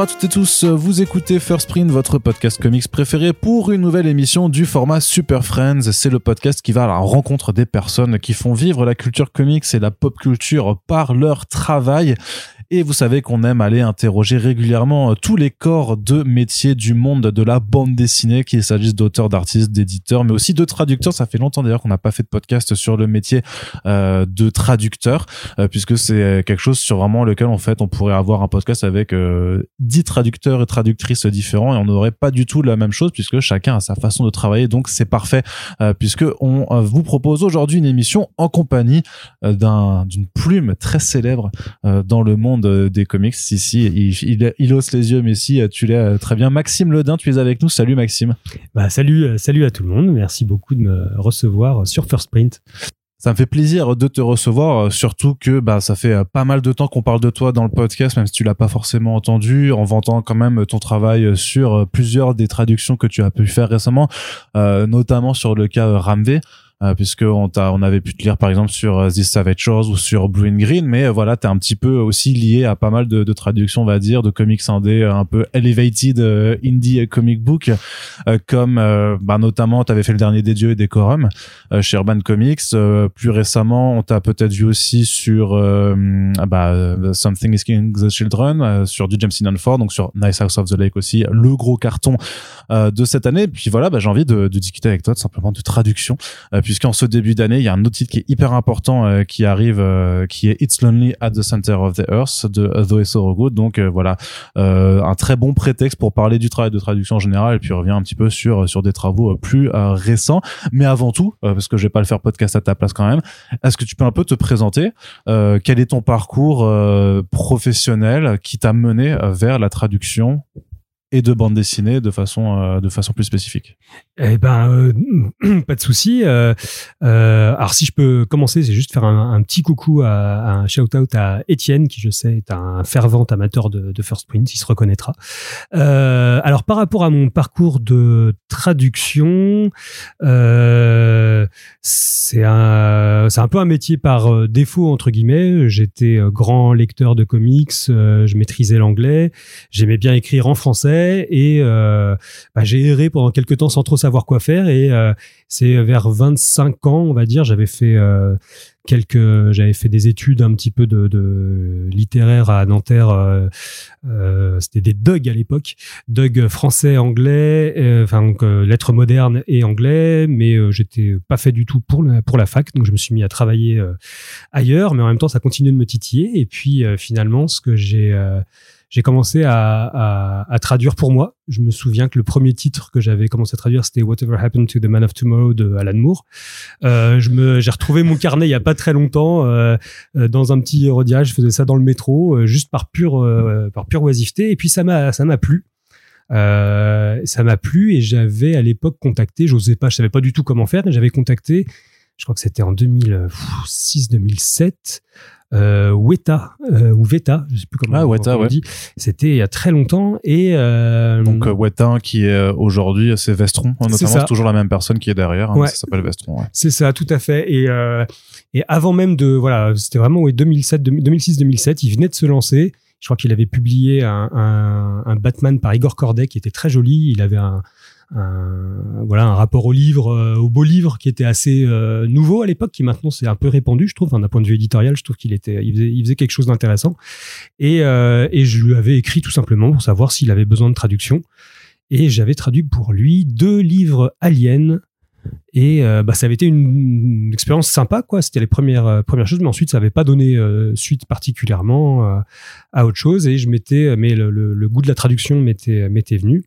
Bonjour à toutes et tous, vous écoutez First Print, votre podcast comics préféré pour une nouvelle émission du format Super Friends. C'est le podcast qui va à la rencontre des personnes qui font vivre la culture comics et la pop culture par leur travail. Et vous savez qu'on aime aller interroger régulièrement tous les corps de métier du monde de la bande dessinée, qu'il s'agisse d'auteurs, d'artistes, d'éditeurs, mais aussi de traducteurs. Ça fait longtemps d'ailleurs qu'on n'a pas fait de podcast sur le métier euh, de traducteur, euh, puisque c'est quelque chose sur vraiment lequel en fait on pourrait avoir un podcast avec euh, dix traducteurs et traductrices différents et on n'aurait pas du tout la même chose puisque chacun a sa façon de travailler. Donc c'est parfait euh, puisque on euh, vous propose aujourd'hui une émission en compagnie euh, d'un d'une plume très célèbre euh, dans le monde euh, des comics. Si si, il, il, il hausse les yeux, mais si tu l'es euh, très bien. Maxime Ledin, tu es avec nous. Salut Maxime. Bah, salut, euh, salut à tout le monde. Merci beaucoup de me recevoir sur First Print. Ça me fait plaisir de te recevoir, euh, surtout que bah ça fait euh, pas mal de temps qu'on parle de toi dans le podcast, même si tu l'as pas forcément entendu, en vantant quand même ton travail sur euh, plusieurs des traductions que tu as pu faire récemment, euh, notamment sur le cas Ramvé. Euh, puisque on, t'a- on avait pu te lire par exemple sur euh, This Savage Shores ou sur Blue and Green, mais euh, voilà, t'es un petit peu aussi lié à pas mal de, de traductions, on va dire, de comics indés euh, un peu elevated indie comic book, euh, comme bah, notamment t'avais fait le dernier des dieux et Decorum chez Urban Comics. Plus récemment, on t'a peut-être vu aussi sur bah, Something is Killing the Children, sur du James Ford, donc sur Nice House of the Lake aussi, le gros carton euh, de cette année. Puis voilà, bah, j'ai envie de, de discuter avec toi tout simplement de traduction, euh, puisqu'en ce début d'année, il y a un autre titre qui est hyper important euh, qui arrive, euh, qui est It's Lonely at the Center of the Earth de Zoe Sorogood. Donc euh, voilà, un très bon prétexte pour parler du travail de traduction en général, et puis revient un petit peu sur sur des travaux plus récents. Mais avant tout, parce que je vais pas le faire podcast à ta place quand même, est-ce que tu peux un peu te présenter Quel est ton parcours professionnel qui t'a mené vers la traduction? Et de bande dessinée de façon euh, de façon plus spécifique Eh ben, euh, pas de souci. Euh, alors, si je peux commencer, c'est juste faire un, petit coucou, à, un shout-out à Étienne, qui je sais est un fervent amateur de, First Print, il se reconnaîtra. Alors, par rapport à mon parcours de traduction, c'est un, c'est un peu un métier par défaut entre guillemets. J'étais grand lecteur de comics, je maîtrisais l'anglais, j'aimais bien écrire en français et euh, bah, j'ai erré pendant quelques temps sans trop savoir quoi faire et euh, c'est vers 25 ans on va dire j'avais fait euh, quelques j'avais fait des études un petit peu de, littéraire à Nanterre c'était des Doug à l'époque Doug français anglais enfin donc lettres modernes et anglais mais j'étais pas fait du tout pour la, pour la fac donc je me suis mis à travailler ailleurs mais en même temps ça continuait de me titiller et puis finalement ce que j'ai j'ai commencé à, à, à traduire pour moi. Je me souviens que le premier titre que j'avais commencé à traduire, c'était Whatever Happened to the Man of Tomorrow de Alan Moore. Euh, j'ai retrouvé mon carnet il y a pas très longtemps euh, euh, dans un petit rodiage. Je faisais ça dans le métro, euh, juste par pure, euh, par pure oisiveté. Et puis ça m'a, ça m'a plu. Ça m'a plu et j'avais à l'époque contacté, j'osais pas, je savais pas du tout comment faire, mais j'avais contacté, je crois que c'était en 2006-2007, euh, Weta euh, ou Veta, je sais plus comment, Ah, Weta, on ouais. dit. C'était il y a très longtemps et euh, donc Wettin qui est aujourd'hui c'est Vestron notamment C'est toujours la même personne qui est derrière hein, Ouais. ça s'appelle Vestron ouais. c'est ça, tout à fait. Et et avant même de voilà, c'était vraiment ouais, 2007, 2006-2007, il venait de se lancer. Je crois qu'il avait publié un, un, un Batman par Igor Corday qui était très joli. Il avait un, un voilà un rapport au livre, euh, au beau livre qui était assez euh, nouveau à l'époque, qui maintenant c'est un peu répandu, je trouve. D'un point de vue éditorial, je trouve qu'il était, il faisait, quelque chose d'intéressant. Et, euh, et je lui avais écrit tout simplement pour savoir s'il avait besoin de traduction. Et j'avais traduit pour lui deux livres aliens et euh, bah, ça avait été une, expérience sympa, quoi. C'était les premières, euh, premières choses, mais ensuite, ça n'avait pas donné euh, suite particulièrement euh, à autre chose. Et je m'étais, mais le, le- le goût de la traduction m'était, m'était venu.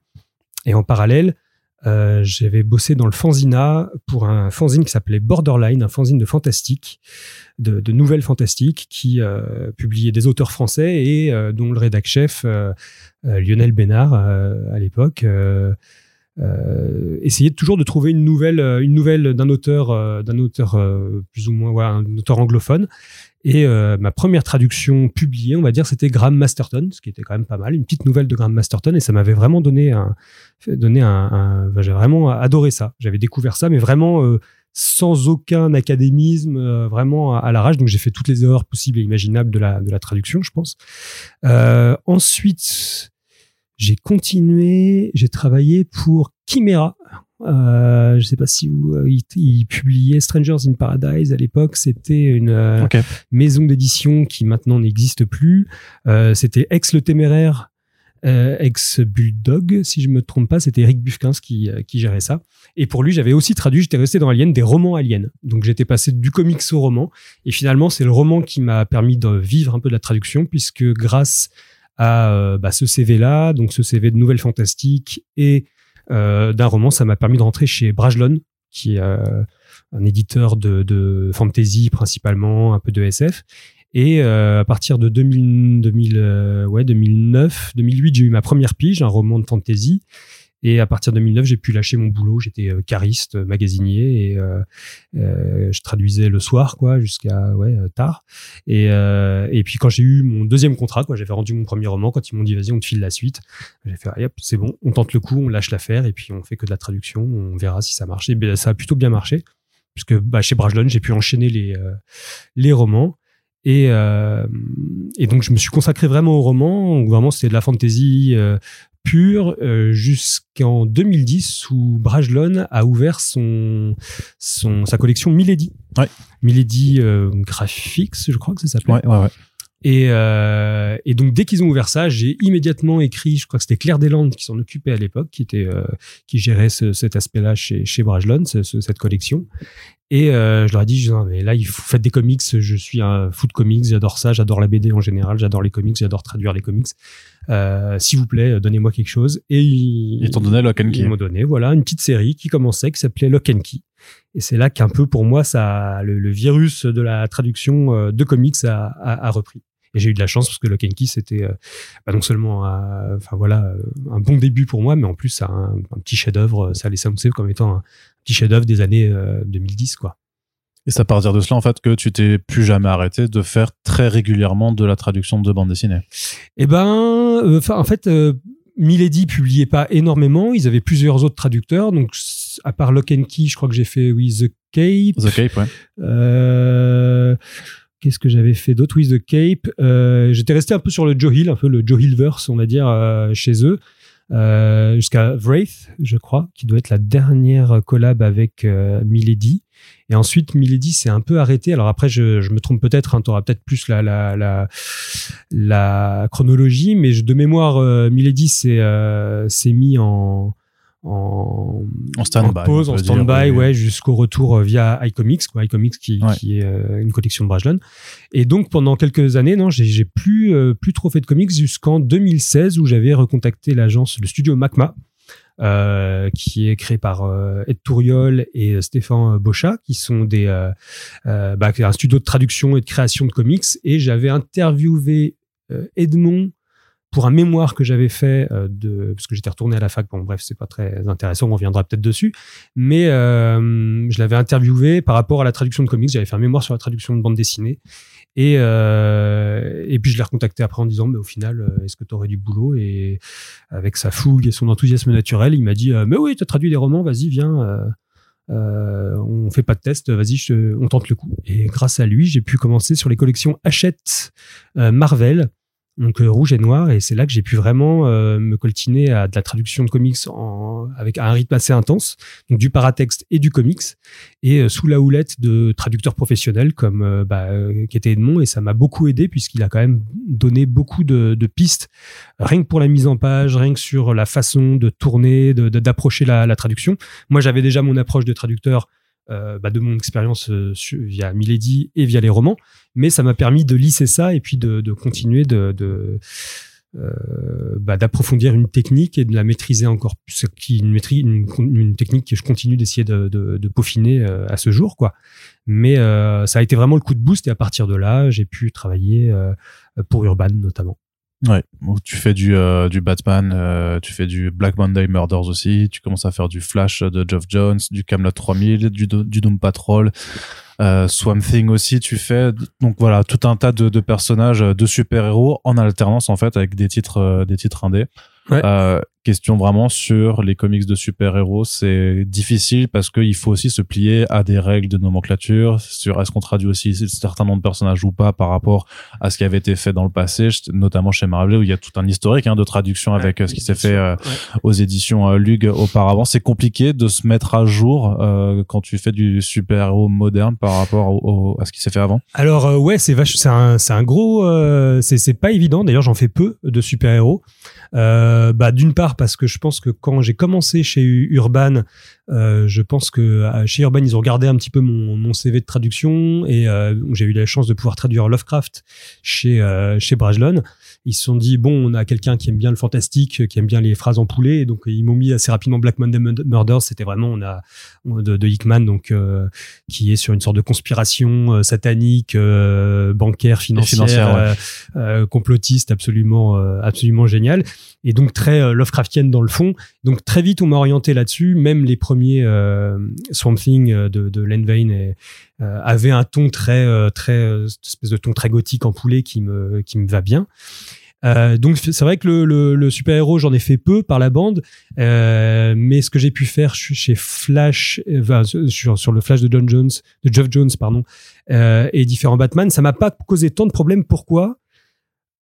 Et en parallèle, euh, j'avais bossé dans le fanzina pour un fanzine qui s'appelait Borderline, un fanzine de fantastique, de, nouvelles fantastiques, qui euh, publiait des auteurs français et euh, dont le rédac chef Lionel Bénard à l'époque. essayait toujours de trouver une nouvelle, une nouvelle d'un auteur, d'un auteur plus ou moins, un auteur anglophone. Et euh, ma première traduction publiée, on va dire, c'était Graham Masterton, ce qui était quand même pas mal, une petite nouvelle de Graham Masterton, et ça m'avait vraiment donné un, donné un, un- j'ai vraiment adoré ça. J'avais découvert ça, mais vraiment euh, sans aucun académisme, euh, vraiment à, la rage. Donc j'ai fait toutes les erreurs possibles et imaginables de la, de la traduction, je pense. Euh, ensuite, j'ai continué, j'ai travaillé pour Chimera. Euh, je sais pas si vous, euh, il, publiait Strangers in Paradise à l'époque. C'était une euh, maison d'édition qui maintenant n'existe plus. c'était Ex le téméraire euh, ex-Bulldog, si je me trompe pas, c'était Eric Buffkins qui, euh, qui gérait ça. Et pour lui, j'avais aussi traduit, j'étais resté dans Alien, des romans Alien. Donc j'étais passé du comics au roman. Et finalement, c'est le roman qui m'a permis de vivre un peu de la traduction, puisque grâce à euh, bah, ce CV-là, donc ce CV de Nouvelles Fantastiques et d'un roman, ça m'a permis de rentrer chez Brajlon, qui est un éditeur de, fantasy principalement, un peu de SF. Et euh, à partir de 2000, 2000, euh, ouais, 2009, 2008, j'ai eu ma première pige, un roman de fantasy. Et à partir de 2009, j'ai pu lâcher mon boulot. J'étais euh, cariste, magasinier, et euh, je traduisais le soir, quoi, jusqu'à ouais tard. Et, et puis quand j'ai eu mon deuxième contrat, quoi, j'avais rendu mon premier roman. Quand ils m'ont dit vas-y, on te file la suite, j'ai fait hop, c'est bon, on tente le coup, on lâche l'affaire, et puis on fait que de la traduction. On verra si ça marche. Et ben, ça a plutôt bien marché, puisque bah, chez Brajlon, j'ai pu enchaîner les les romans. Et, euh, et donc, je me suis consacré vraiment au roman. Donc, vraiment, c'était de la fantasy euh, pure euh, jusqu'en 2010 où Brajlon a ouvert son, son, sa collection Milady. Ouais. Milady euh, Graphics, je crois que ça s'appelle. Ouais, ouais, ouais. Et, euh, et, donc dès qu'ils ont ouvert ça, j'ai immédiatement écrit, je crois que c'était Claire Deslandes qui s'en occupait à l'époque, qui était euh, qui gérait ce, cet aspect-là chez chez Brajlon, ce, cette collection. Et euh, je leur ai dit, mais là, il faut faites des comics. Je suis un fou de comics, j'adore ça, j'adore la BD en général, j'adore les comics, j'adore traduire les comics. Euh, S'il vous plaît, donnez-moi quelque chose. Et ils, t'ont donné Lock and Key. Ils m'ont donné, voilà, une petite série qui commençait, qui s'appelait Lock and Key. Et c'est là qu'un peu pour moi, ça, le, virus de la traduction euh, de comics a, a, a repris. Et j'ai eu de la chance parce que Lock and Key, c'était euh, bah, non seulement un, enfin, voilà, un bon début pour moi, mais en plus, un, un petit chef-d'œuvre. Ça laissait laissé comme étant un petit chef-d'œuvre des années 2010, euh, quoi. Et c'est à partir de cela, en fait, que tu t'es plus jamais arrêté de faire très régulièrement de la traduction de bande dessinée. Eh ben, euh, en fait, euh, Milady publiait pas énormément. Ils avaient plusieurs autres traducteurs. Donc, à part Lock and Key, je crois que j'ai fait, oui, The Cape. The Cape, ouais. Euh, Qu'est-ce que j'avais fait d'autre? Oui, The Cape. Euh, J'étais resté un peu sur le Joe Hill, un peu le Joe Hillverse, on va dire, euh, chez eux. Euh, jusqu'à Wraith, je crois, qui doit être la dernière collab avec Milady. Et ensuite, Milady s'est un peu arrêté. Alors après, je, me trompe peut-être, hein, tu auras peut-être plus la, chronologie, mais de mémoire, Milady s'est mis en, en, en stand-by. pause, en stand-by, ouais, jusqu'au retour euh, via iComics, quoi, iComics qui, qui est euh, une collection de Brajlon. Et donc pendant quelques années, non, j'ai plus euh, plus trop fait de comics jusqu'en 2016 où j'avais recontacté l'agence, le studio Macma. Euh, qui est créé par Ed Touriol et Stéphane Bochat, qui sont des bah, un studio de traduction et de création de comics. Et j'avais interviewé Edmond pour un mémoire que j'avais fait euh, de parce que j'étais retourné à la fac bon bref c'est pas très intéressant on reviendra peut-être dessus. Mais euh, je l'avais interviewé par rapport à la traduction de comics. J'avais fait un mémoire sur la traduction de bande dessinée. Et euh, et puis je l'ai recontacté après en disant mais au final euh, est-ce que tu aurais du boulot? Et avec sa fougue et son enthousiasme naturel il m'a dit mais oui tu as traduit des romans vas-y viens euh, on fait pas de test, vas-y, on tente le coup. Et grâce à lui, j'ai pu commencer sur les collections Hachette Marvel, donc euh, rouge et noir et c'est là que j'ai pu vraiment euh, me coltiner à de la traduction de comics avec un rythme assez intense donc du paratexte et du comics et euh, sous la houlette de traducteurs professionnels comme bah, qui était Edmond et ça m'a beaucoup aidé puisqu'il a quand même donné beaucoup de, de, pistes rien que pour la mise en page rien que sur la façon de tourner d'approcher la, la traduction. Moi j'avais déjà mon approche de traducteur euh, bah, de mon expérience euh, via Milady et via les romans, mais ça m'a permis de lisser ça et puis de, de continuer de, de euh, bah, d'approfondir une technique et de la maîtriser encore plus, qui une, une, une technique que je continue d'essayer de, de, peaufiner euh, à ce jour, quoi. Mais euh, ça a été vraiment le coup de boost et à partir de là, j'ai pu travailler pour Urban notamment. Ouais, tu fais du, euh, du Batman, euh, tu fais du Black Monday Murders aussi, tu commences à faire du Flash de Geoff Jones, du Camelot 3000, du, du Doom Patrol, euh, Swamp Thing aussi, tu fais. Donc voilà tout un tas de, de personnages, de super héros en alternance en fait avec des titres, des titres indés. Ouais. question vraiment sur les comics de super-héros. C'est difficile parce qu'il faut aussi se plier à des règles de nomenclature sur est-ce qu'on traduit aussi certains noms de personnages ou pas par rapport à ce qui avait été fait dans le passé, notamment chez Marvel où il y a tout un historique hein, de traduction avec euh, ce qui s'est fait euh, aux éditions euh, Lug auparavant. C'est compliqué de se mettre à jour quand tu fais du super-héros moderne par rapport à ce qui s'est fait avant. Alors ouais, c'est c'est un, un gros, c'est pas évident. D'ailleurs, j'en fais peu de super-héros. Euh, bah, D'une part parce que je pense que quand j'ai commencé chez Urban, euh, je pense que euh, chez Urban, ils ont regardé un petit peu mon, mon CV de traduction et euh, j'ai eu la chance de pouvoir traduire Lovecraft chez, euh, chez Brajlon ils se sont dit bon, on a quelqu'un qui aime bien le fantastique, qui aime bien les phrases en poulet, et donc ils m'ont mis assez rapidement Black Monday Murders. C'était vraiment on a de, de Hickman donc euh, qui est sur une sorte de conspiration euh, satanique, euh, bancaire, financière, complotiste, absolument absolument génial, et donc très Lovecraftienne dans le fond. Donc très vite on m'a orienté là-dessus. Même les premiers Swamp Thing de, de Len et, avait un ton très très espèce de ton très gothique en poulet qui me qui me va bien. Euh, donc c'est vrai que le, le, super héros j'en ai fait peu par la bande, euh, mais ce que j'ai pu faire chez Flash, sur, le Flash de John Jones, de Jeff Jones pardon, euh, et différents Batman, ça m'a pas causé tant de problèmes. Pourquoi?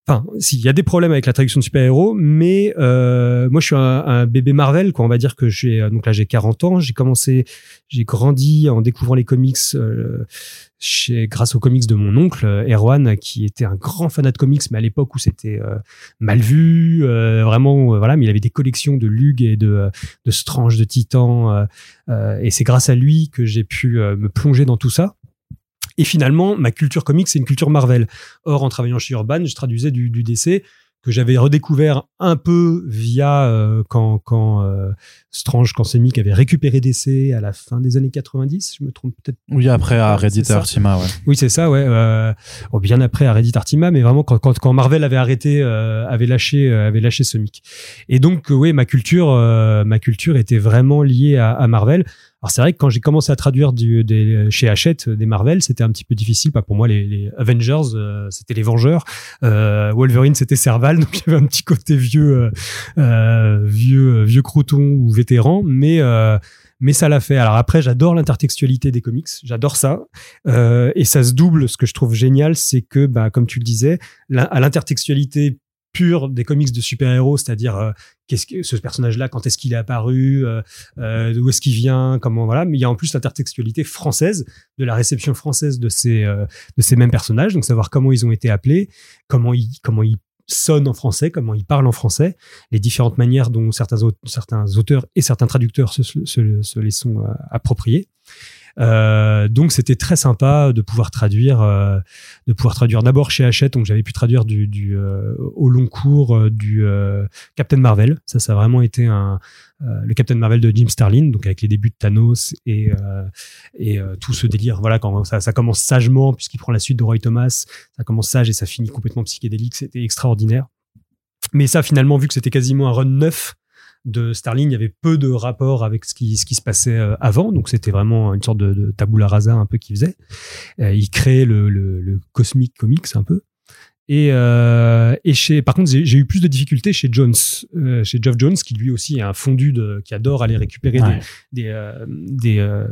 Enfin, s'il y a des problèmes avec la traduction de super-héros, mais euh, moi je suis un, un, bébé Marvel, quoi. On va dire que j'ai donc là j'ai 40 ans, j'ai commencé, j'ai grandi en découvrant les comics euh, chez, grâce aux comics de mon oncle Erwan, qui était un grand fanat de comics, mais à l'époque où c'était euh, mal vu, euh, vraiment voilà, mais il avait des collections de Lug et de de Strange, de Titan, et c'est grâce à lui que j'ai pu me plonger dans tout ça. Et finalement, ma culture comics, c'est une culture Marvel. Or, en travaillant chez Urban, je traduisais du, du DC que j'avais redécouvert un peu via euh, quand, quand euh, Strange, quand Semic avait récupéré DC à la fin des années 90, je me trompe peut-être. Oui, après à Reddit Artima, ouais. Oui, c'est ça, ouais. Euh, oh, bien après à Reddit Artima, mais vraiment quand, quand, quand Marvel avait arrêté, avait lâché, avait lâché Semic. Et donc, oui, ma culture, ma culture était vraiment liée à, à Marvel. Alors c'est vrai que quand j'ai commencé à traduire du, des, chez Hachette des Marvel, c'était un petit peu difficile. Pas pour moi, les, les Avengers, euh, c'était les Vengeurs. Euh, Wolverine, c'était Serval, donc il y avait un petit côté vieux, euh, euh vieux, vieux crouton ou vétéran, mais mais ça l'a fait. Alors après, j'adore l'intertextualité des comics, j'adore ça, et ça se double. Ce que je trouve génial, c'est que, bah, comme tu le disais, à l'intertextualité pur des comics de super-héros, c'est-à-dire euh, que ce personnage-là, quand est-ce qu'il est apparu, euh, euh, d'où est-ce qu'il vient, comment voilà. Mais il y a en plus l'intertextualité française, de la réception française de ces de ces mêmes personnages, donc savoir comment ils ont été appelés, comment ils comment ils sonnent en français, comment ils parlent en français, les différentes manières dont certains, auteurs et certains traducteurs se, se les sont appropriés. Euh, donc c'était très sympa de pouvoir traduire, euh, de pouvoir traduire d'abord chez Hachette, donc j'avais pu traduire du, du euh, au long cours du Captain Marvel. Ça, ça a vraiment été un le Captain Marvel de Jim Starlin, donc avec les débuts de Thanos et et tout ce délire. Voilà, quand ça, ça commence sagement puisqu'il prend la suite de Roy Thomas, ça commence sage et ça finit complètement psychédélique. C'était extraordinaire. Mais ça, finalement, vu que c'était quasiment un run neuf, de Starling, il y avait peu de rapport avec ce qui, se passait euh, avant, donc c'était vraiment une sorte de, de tabula rasa un peu qu'il faisait. Euh, il créait le, le, le Cosmic Comics un peu. Et, euh, et chez, par contre, j'ai eu plus de difficultés chez Jones, euh, chez Geoff Jones, qui lui aussi est un fondu de, qui adore aller récupérer des des, euh, des,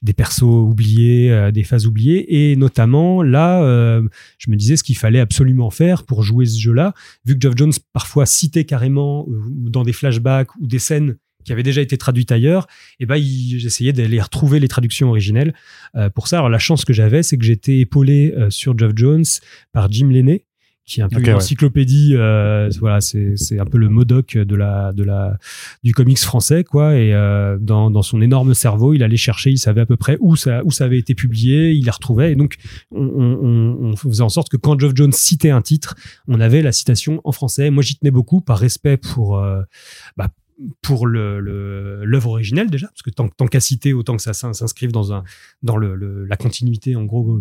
des, persos oubliés, des phases oubliées. Et notamment là, je me disais ce qu'il fallait absolument faire pour jouer ce jeu-là, vu que Geoff Jones parfois citait carrément dans des flashbacks ou des scènes qui avaient déjà été traduites ailleurs, et ben j'essayais d'aller retrouver les traductions originelles. pour ça, alors la chance que j'avais, c'est que j'étais épaulé sur Geoff Jones par Jim Lenné, qui est un peu une encyclopédie. Euh, voilà, c'est c'est un peu le Modoc de la de la du comics français, quoi. Et euh, dans dans son énorme cerveau, il allait chercher, il savait à peu près où ça où ça avait été publié, il les retrouvait. Et donc on, on, on faisait en sorte que quand Geoff Jones citait un titre, on avait la citation en français. Moi, j'y tenais beaucoup par respect pour euh, bah, pour l'œuvre originelle déjà parce que tant, qu'à citer autant que ça s'inscrive dans la continuité en gros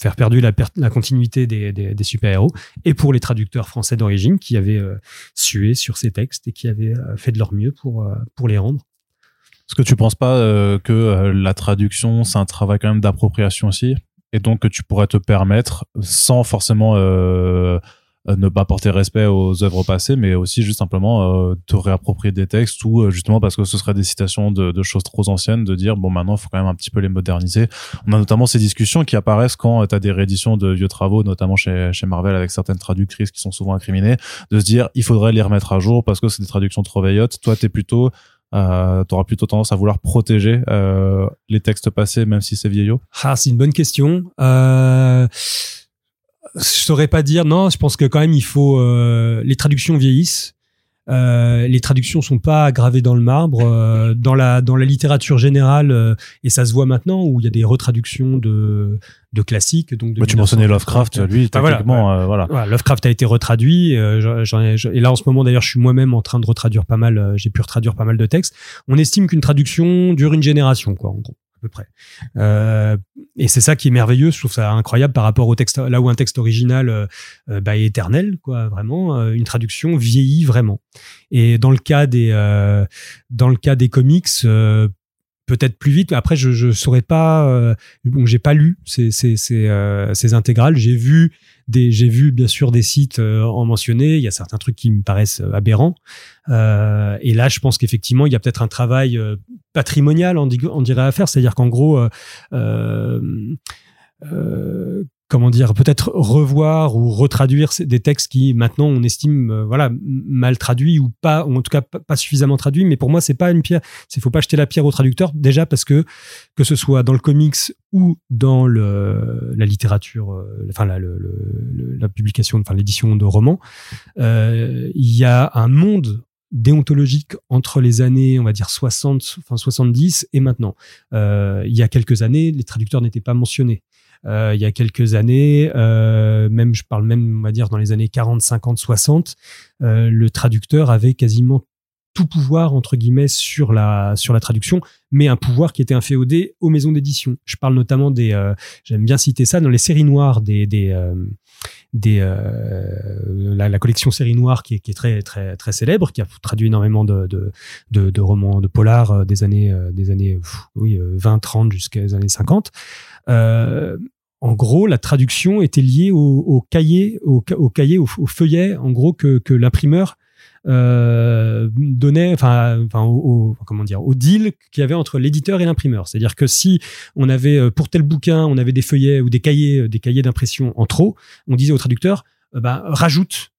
faire perdu la, continuité des, des, des super héros et pour les traducteurs français d'origine qui avaient euh, sué sur ces textes et qui avaient euh, fait de leur mieux pour euh, pour les rendre. Est-ce que tu penses pas que la traduction c'est un travail quand même d'appropriation aussi? Et donc que tu pourrais te permettre sans forcément ne pas porter respect aux œuvres passées, mais aussi juste simplement euh, te réapproprier des textes ou euh, justement parce que ce serait des citations de, de, choses trop anciennes, de dire bon maintenant il faut quand même un petit peu les moderniser. On a notamment ces discussions qui apparaissent quand tu as des rééditions de vieux travaux, notamment chez, chez Marvel avec certaines traductrices qui sont souvent incriminées, de se dire il faudrait les remettre à jour parce que c'est des traductions trop vieillottes. Toi, t'es plutôt euh, tu plutôt tendance à vouloir protéger euh, les textes passés, même si c'est vieillot Ah, c'est une bonne question. Euh, je saurais pas dire. Non, je pense que quand même il faut. Euh, les traductions vieillissent. Euh, les traductions sont pas gravées dans le marbre. Euh, dans la dans la littérature générale, euh, et ça se voit maintenant où il y a des retraductions de de classiques. Donc de bah, tu mentionnais Lovecraft, lui, ah, techniquement, voilà, voilà. Lovecraft a été retraduit. J'en ai, et là en ce moment d'ailleurs, je suis moi-même en train de retraduire pas mal. J'ai pu retraduire pas mal de textes. On estime qu'une traduction dure une génération, quoi, en gros peu près. Euh, et c'est ça qui est merveilleux, je trouve ça incroyable par rapport au texte, là où un texte original euh, euh bah, est éternel, quoi, vraiment, une traduction vieillit vraiment. Et dans le cas des, dans le cas des comics, peut-être plus vite. Après, je je saurais pas. bon, j'ai pas lu ces ces ces, ces intégrales. J'ai vu j'ai vu bien sûr des sites euh, en mentionner. Il y a certains trucs qui me paraissent euh, aberrants. Euh, et là, je pense qu'effectivement, il y a peut-être un travail patrimonial, on, dirait à faire. C'est-à-dire qu'en gros, comment dire, peut-être revoir ou retraduire des textes qui maintenant on estime euh, voilà mal traduits ou pas, ou en tout cas pas, suffisamment traduits. Mais pour moi, c'est pas une pierre. C'est faut pas jeter la pierre au traducteur déjà parce que que ce soit dans le comics ou dans le, la littérature, euh, enfin la, la publication, enfin l'édition de romans, euh, il y a un monde déontologique entre les années, on va dire 60, enfin 70 et maintenant. Il y a quelques années, les traducteurs n'étaient pas mentionnés. Euh, il y a quelques années, euh, même je parle même on va dire dans les années 40, 50, 60, le traducteur avait quasiment tout pouvoir entre guillemets sur la sur la traduction, mais un pouvoir qui était inféodé aux maisons d'édition. Je parle notamment des, euh, j'aime bien citer ça dans les séries noires des des euh, des euh, la, collection série noire qui est, qui est très très très célèbre, qui a traduit énormément de de, de, romans de polar des années des années oui 20 30 jusqu'à les années 50 en gros, la traduction était liée au, au cahier, au, au cahier, au, feuillet, en gros que, que l'imprimeur euh, donnait, enfin, enfin, au, comment dire, au deal qu'il y avait entre l'éditeur et l'imprimeur. C'est-à-dire que si on avait euh, pour tel bouquin, on avait des feuillets ou des cahiers, euh, des cahiers d'impression en trop, on disait au traducteur, euh, bah, rajoute,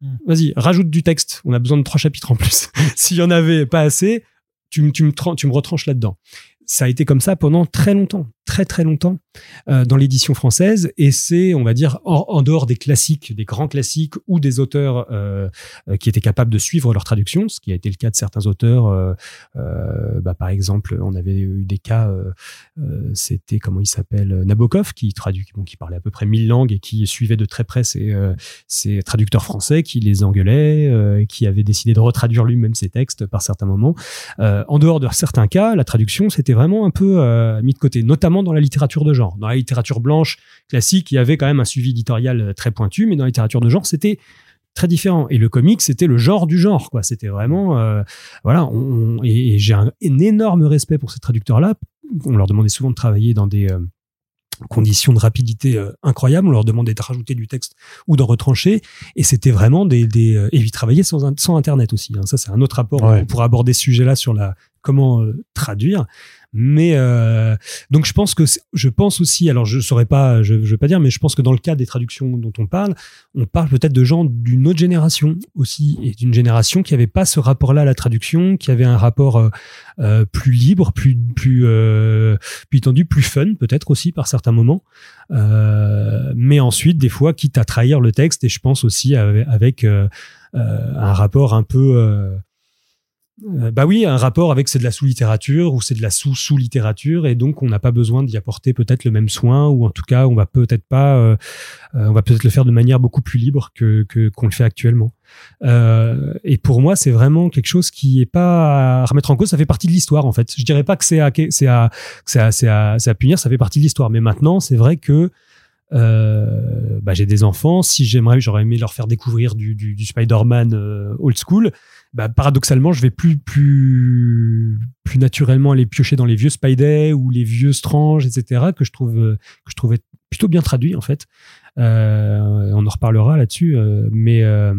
hmm. vas-y, rajoute du texte. On a besoin de trois chapitres en plus. S'il y en avait pas assez, tu, tu, me, tu me retranches là-dedans ça a été comme ça pendant très longtemps, très très longtemps euh, dans l'édition française. Et c'est, on va dire, en, dehors des classiques, des grands classiques ou des auteurs euh, euh, qui étaient capables de suivre leur traduction, ce qui a été le cas de certains auteurs. Bah, par exemple, on avait eu des cas, c'était comment il s'appelle, Nabokov, qui traduit, qui parlait à peu près mille langues et qui suivait de très près ces, ces traducteurs français, qui les engueulait, qui avait décidé de retraduire lui-même ses textes par certains moments. en dehors de certains cas, la traduction, c'était vraiment un peu mis de côté, notamment dans la littérature de genre. Dans la littérature blanche classique, il y avait quand même un suivi éditorial euh, très pointu, mais dans la littérature de genre, c'était très différent. Et le comic, c'était le genre du genre, quoi. C'était vraiment, euh, voilà. On, et, j'ai un, énorme respect pour ces traducteurs-là. On leur demandait souvent de travailler dans des conditions de rapidité incroyables. On leur demandait de rajouter du texte ou d'en retrancher. Et c'était vraiment des, des et ils travaillaient sans, sans Internet aussi. Hein. Ça, c'est un autre rapport. On pourra aborder ce sujet-là sur la comment traduire. Mais euh, donc je pense que je pense aussi, alors je saurais pas, je, je veux pas dire, mais je pense que dans le cas des traductions dont on parle, on parle peut-être de gens d'une autre génération aussi et d'une génération qui avait pas ce rapport-là à la traduction, qui avait un rapport euh, euh plus libre, plus plus euh, plus tendu, plus fun peut-être aussi par certains moments. Euh, mais ensuite, des fois, quitte à trahir le texte, et je pense aussi avec un rapport un peu euh, bah oui, un rapport avec c'est de la sous-littérature ou c'est de la sous-sous-littérature et donc on n'a pas besoin d'y apporter peut-être le même soin ou en tout cas on va peut-être pas, euh, euh, on va peut-être le faire de manière beaucoup plus libre que qu'on le fait actuellement. et pour moi, c'est vraiment quelque chose qui est pas à remettre en cause. Ça fait partie de l'histoire en fait. Je dirais pas que c'est à c'est à c'est à, c'est à, punir. Ça fait partie de l'histoire. Mais maintenant, c'est vrai que euh, bah, j'ai des enfants, si j'aimerais, j'aurais aimé leur faire découvrir du, du, Spider-Man euh, old school, bah, paradoxalement, je vais plus, plus, plus naturellement aller piocher dans les vieux Spidey ou les vieux Strange, etc., que je trouve, que je trouvais plutôt bien traduit, en fait. Euh, on en reparlera là-dessus, euh, mais euh,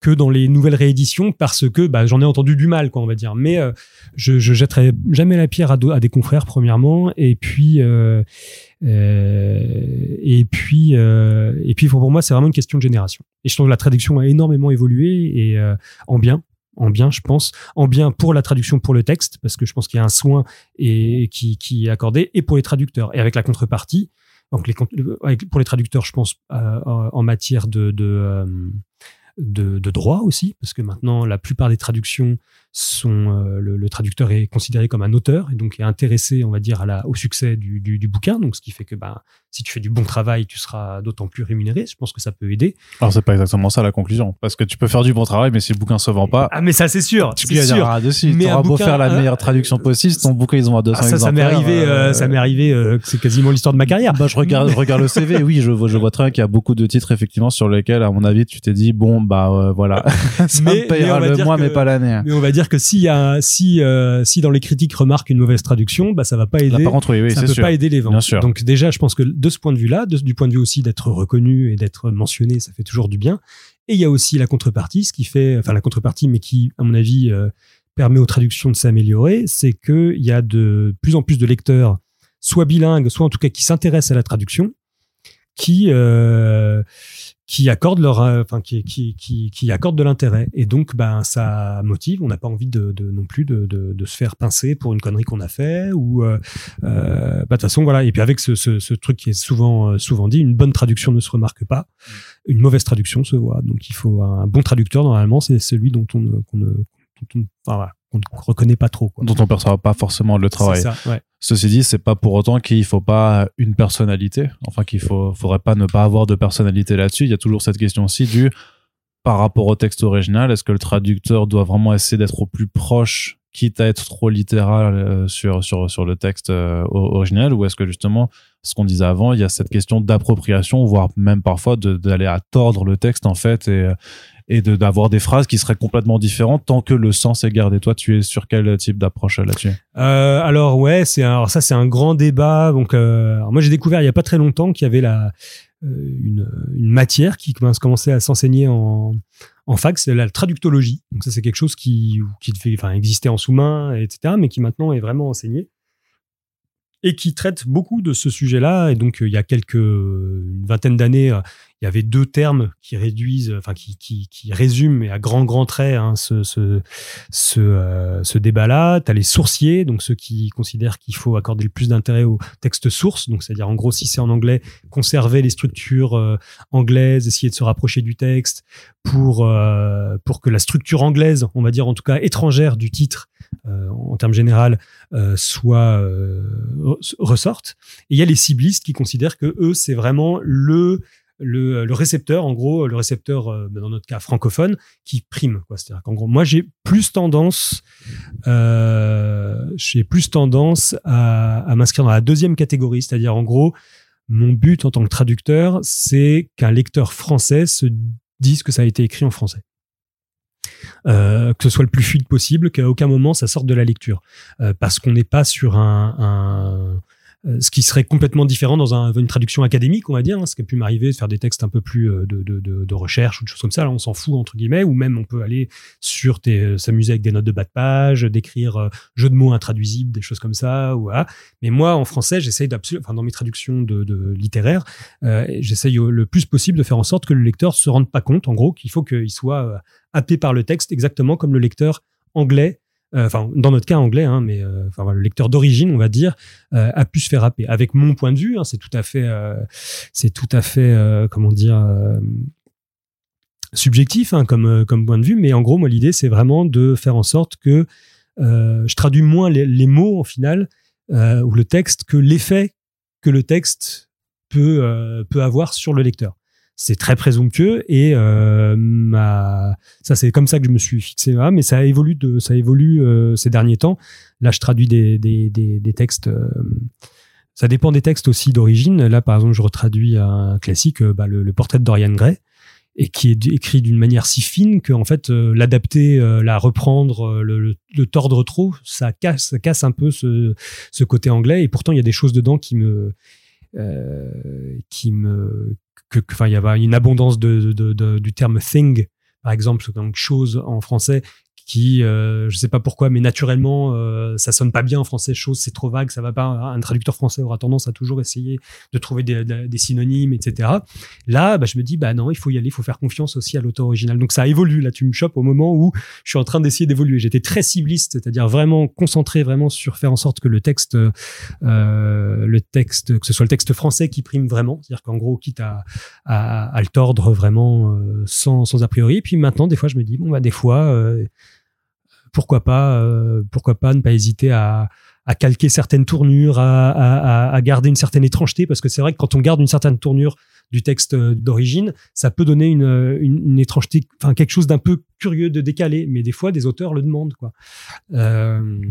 que dans les nouvelles rééditions parce que bah, j'en ai entendu du mal, quoi, on va dire. Mais je, je jetterai jamais la pierre à, des confrères, premièrement, et puis et puis et puis pour moi, c'est vraiment une question de génération. Et je trouve que la traduction a énormément évolué et en bien en bien, je pense, en bien pour la traduction pour le texte, parce que je pense qu'il y a un soin et, qui, est accordé, et pour les traducteurs. Et avec la contrepartie, donc pour les traducteurs, je pense euh, en matière de, de, euh, de, de, droit aussi, parce que maintenant la plupart des traductions sont euh, le, traducteur est considéré comme un auteur et donc est intéressé, on va dire, à la, au succès du, du, du bouquin. Donc ce qui fait que bah, si tu fais du bon travail, tu seras d'autant plus rémunéré. Je pense que ça peut aider. Alors c'est pas exactement ça la conclusion, parce que tu peux faire du bon travail, mais si le bouquin se vend pas, ah mais ça c'est sûr, tu peux sûr. Dessus. Mais auras beau faire la meilleure traduction possible, ton bouquin ils ont à 200 ah, ça, ça m'est arrivé, euh, ça m'est arrivé, c'est quasiment l'histoire de ma carrière. Bah je regarde, je regarde le CV, oui, je vois, je vois très bien qu'il y a beaucoup de titres effectivement sur lesquels, à mon avis, tu t'es dit bon bah euh, voilà, ça mais, me payera le mois, mais pas l'année. Mais on va dire que s'il y a si euh, si dans les critiques remarquent une mauvaise traduction, bah ça va pas aider. ça peut pas aider les ventes. Donc déjà, je pense que de ce point de vue-là, du point de vue aussi d'être reconnu et d'être mentionné, ça fait toujours du bien. Et il y a aussi la contrepartie, ce qui fait, enfin la contrepartie, mais qui, à mon avis, euh, permet aux traductions de s'améliorer, c'est qu'il y a de plus en plus de lecteurs, soit bilingues, soit en tout cas qui s'intéressent à la traduction, qui euh, qui accordent leur euh, enfin qui, qui, qui, qui accordent de l'intérêt. Et donc ben ça motive. On n'a pas envie de, de, non plus de, de, de, se faire pincer pour une connerie qu'on a fait ou euh, euh, bah, de toute façon voilà. Et puis avec ce, ce, ce, truc qui est souvent euh, souvent dit une bonne traduction ne se remarque pas. Une mauvaise traduction se voit. Donc il faut un bon traducteur normalement c'est celui dont on qu'on ne enfin, voilà, qu'on ne reconnaît pas trop quoi. dont on perçoit pas forcément le travail ça, ouais. Ceci dit, c'est pas pour autant qu'il faut pas une personnalité. Enfin, qu'il faut, faudrait pas ne pas avoir de personnalité là-dessus. Il y a toujours cette question aussi du par rapport au texte original. Est-ce que le traducteur doit vraiment essayer d'être au plus proche, quitte à être trop littéral euh, sur, sur, sur le texte euh, original, ou est-ce que justement, ce qu'on disait avant, il y a cette question d'appropriation, voire même parfois d'aller à tordre le texte en fait et, et d'avoir des phrases qui seraient complètement différentes tant que le sens est gardé. Toi, tu es sur quel type d'approche là-dessus? Euh, Alors ouais, c'est alors ça c'est un grand débat. Donc euh, moi j'ai découvert il y a pas très longtemps qu'il y avait la euh, une, une matière qui commençait à s'enseigner en en fac, c'est la traductologie. Donc ça c'est quelque chose qui qui enfin existait en sous-main etc. mais qui maintenant est vraiment enseigné et qui traite beaucoup de ce sujet-là. Et donc, il y a quelques une vingtaine d'années, il y avait deux termes qui réduisent, enfin qui, qui, qui résument à grands grands traits hein, ce, ce, ce, euh, débat-là. Tu as les sourciers, donc ceux qui considèrent qu'il faut accorder le plus d'intérêt au texte source, donc c'est-à-dire en gros si c'est en anglais, conserver les structures euh, anglaises, essayer de se rapprocher du texte pour euh, pour que la structure anglaise, on va dire en tout cas étrangère du titre en termes général soit ressorte. Et il y a les ciblistes qui considèrent que eux c'est vraiment le le, récepteur, en gros, le récepteur, euh, dans notre cas francophone, qui prime. C'est-à-dire qu'en gros, moi, j'ai plus tendance, euh, j'ai plus tendance à, m'inscrire dans la deuxième catégorie, c'est-à-dire en gros, mon but en tant que traducteur, c'est qu'un lecteur français se dise que ça a été écrit en français. Euh, que ce soit le plus fluide possible, qu'à aucun moment ça sorte de la lecture, parce qu'on n'est pas sur un, ce qui serait complètement différent dans un, une traduction académique, on va dire. Hein, ce qui a pu m'arriver de faire des textes un peu plus euh, de, recherche ou de choses comme ça. Là, on s'en fout entre guillemets, ou même on peut aller sur euh, s'amuser avec des notes de bas de page, d'écrire euh, jeux de mots intraduisibles, des choses comme ça. Ou, voilà. Mais moi, en français, j'essaye d'absolument, enfin dans mes traductions de, littéraires, euh, j'essaye le plus possible de faire en sorte que le lecteur se rende pas compte, en gros, qu'il faut qu'il soit happé par le texte exactement comme le lecteur anglais euh, enfin dans notre cas anglais, hein, mais euh, enfin le lecteur d'origine, on va dire, euh, a pu se faire happer. Avec mon point de vue, hein, c'est tout à fait, c'est tout à fait, comment dire subjectif hein, comme, comme point de vue, mais en gros, moi, l'idée, c'est vraiment de faire en sorte que euh, je traduis moins les, mots, en final, euh, ou le texte, que l'effet que le texte peut, euh, peut avoir sur le lecteur c'est très présomptueux et euh, ma... ça c'est comme ça que je me suis fixé là mais ça évolue de ça évolue euh, ces derniers temps là je traduis des des, des, textes euh, Ça dépend des textes aussi d'origine. Là, par exemple, je retraduis un classique, bah, le, portrait de Dorian Gray et qui est écrit d'une manière si fine que en fait l'adapter, la reprendre, le, tordre trop, ça casse, ça casse un peu ce, ce, côté anglais. Et pourtant, il y a des choses dedans qui me, qui me, il y avait une abondance de, du terme thing, par exemple, donc chose en français, qui, euh, je sais pas pourquoi, mais naturellement, euh, ça sonne pas bien en français. Chose, c'est trop vague, ça va pas. Un traducteur français aura tendance à toujours essayer de trouver des, des synonymes, etc. Là, bah, je me dis, bah non, il faut y aller, il faut faire confiance aussi à l'auteur original. Donc ça évolue. Là, tu me chopes au moment où je suis en train d'essayer d'évoluer. J'étais très cibliste, c'est-à-dire vraiment concentré vraiment sur faire en sorte que le texte, euh, le texte, que ce soit le texte français qui prime vraiment, c'est-à-dire qu'en gros, quitte à, à, à, le tordre vraiment euh, sans, sans a priori. Et puis maintenant, des fois, je me dis, bon, bah des fois euh, pourquoi pas, euh, pourquoi pas ne pas hésiter à, calquer certaines tournures, à, garder une certaine étrangeté, parce que c'est vrai que quand on garde une certaine tournure du texte euh, d'origine, ça peut donner une, étrangeté, enfin quelque chose d'un peu curieux, de décalé, mais des fois des auteurs le demandent, quoi. Euh,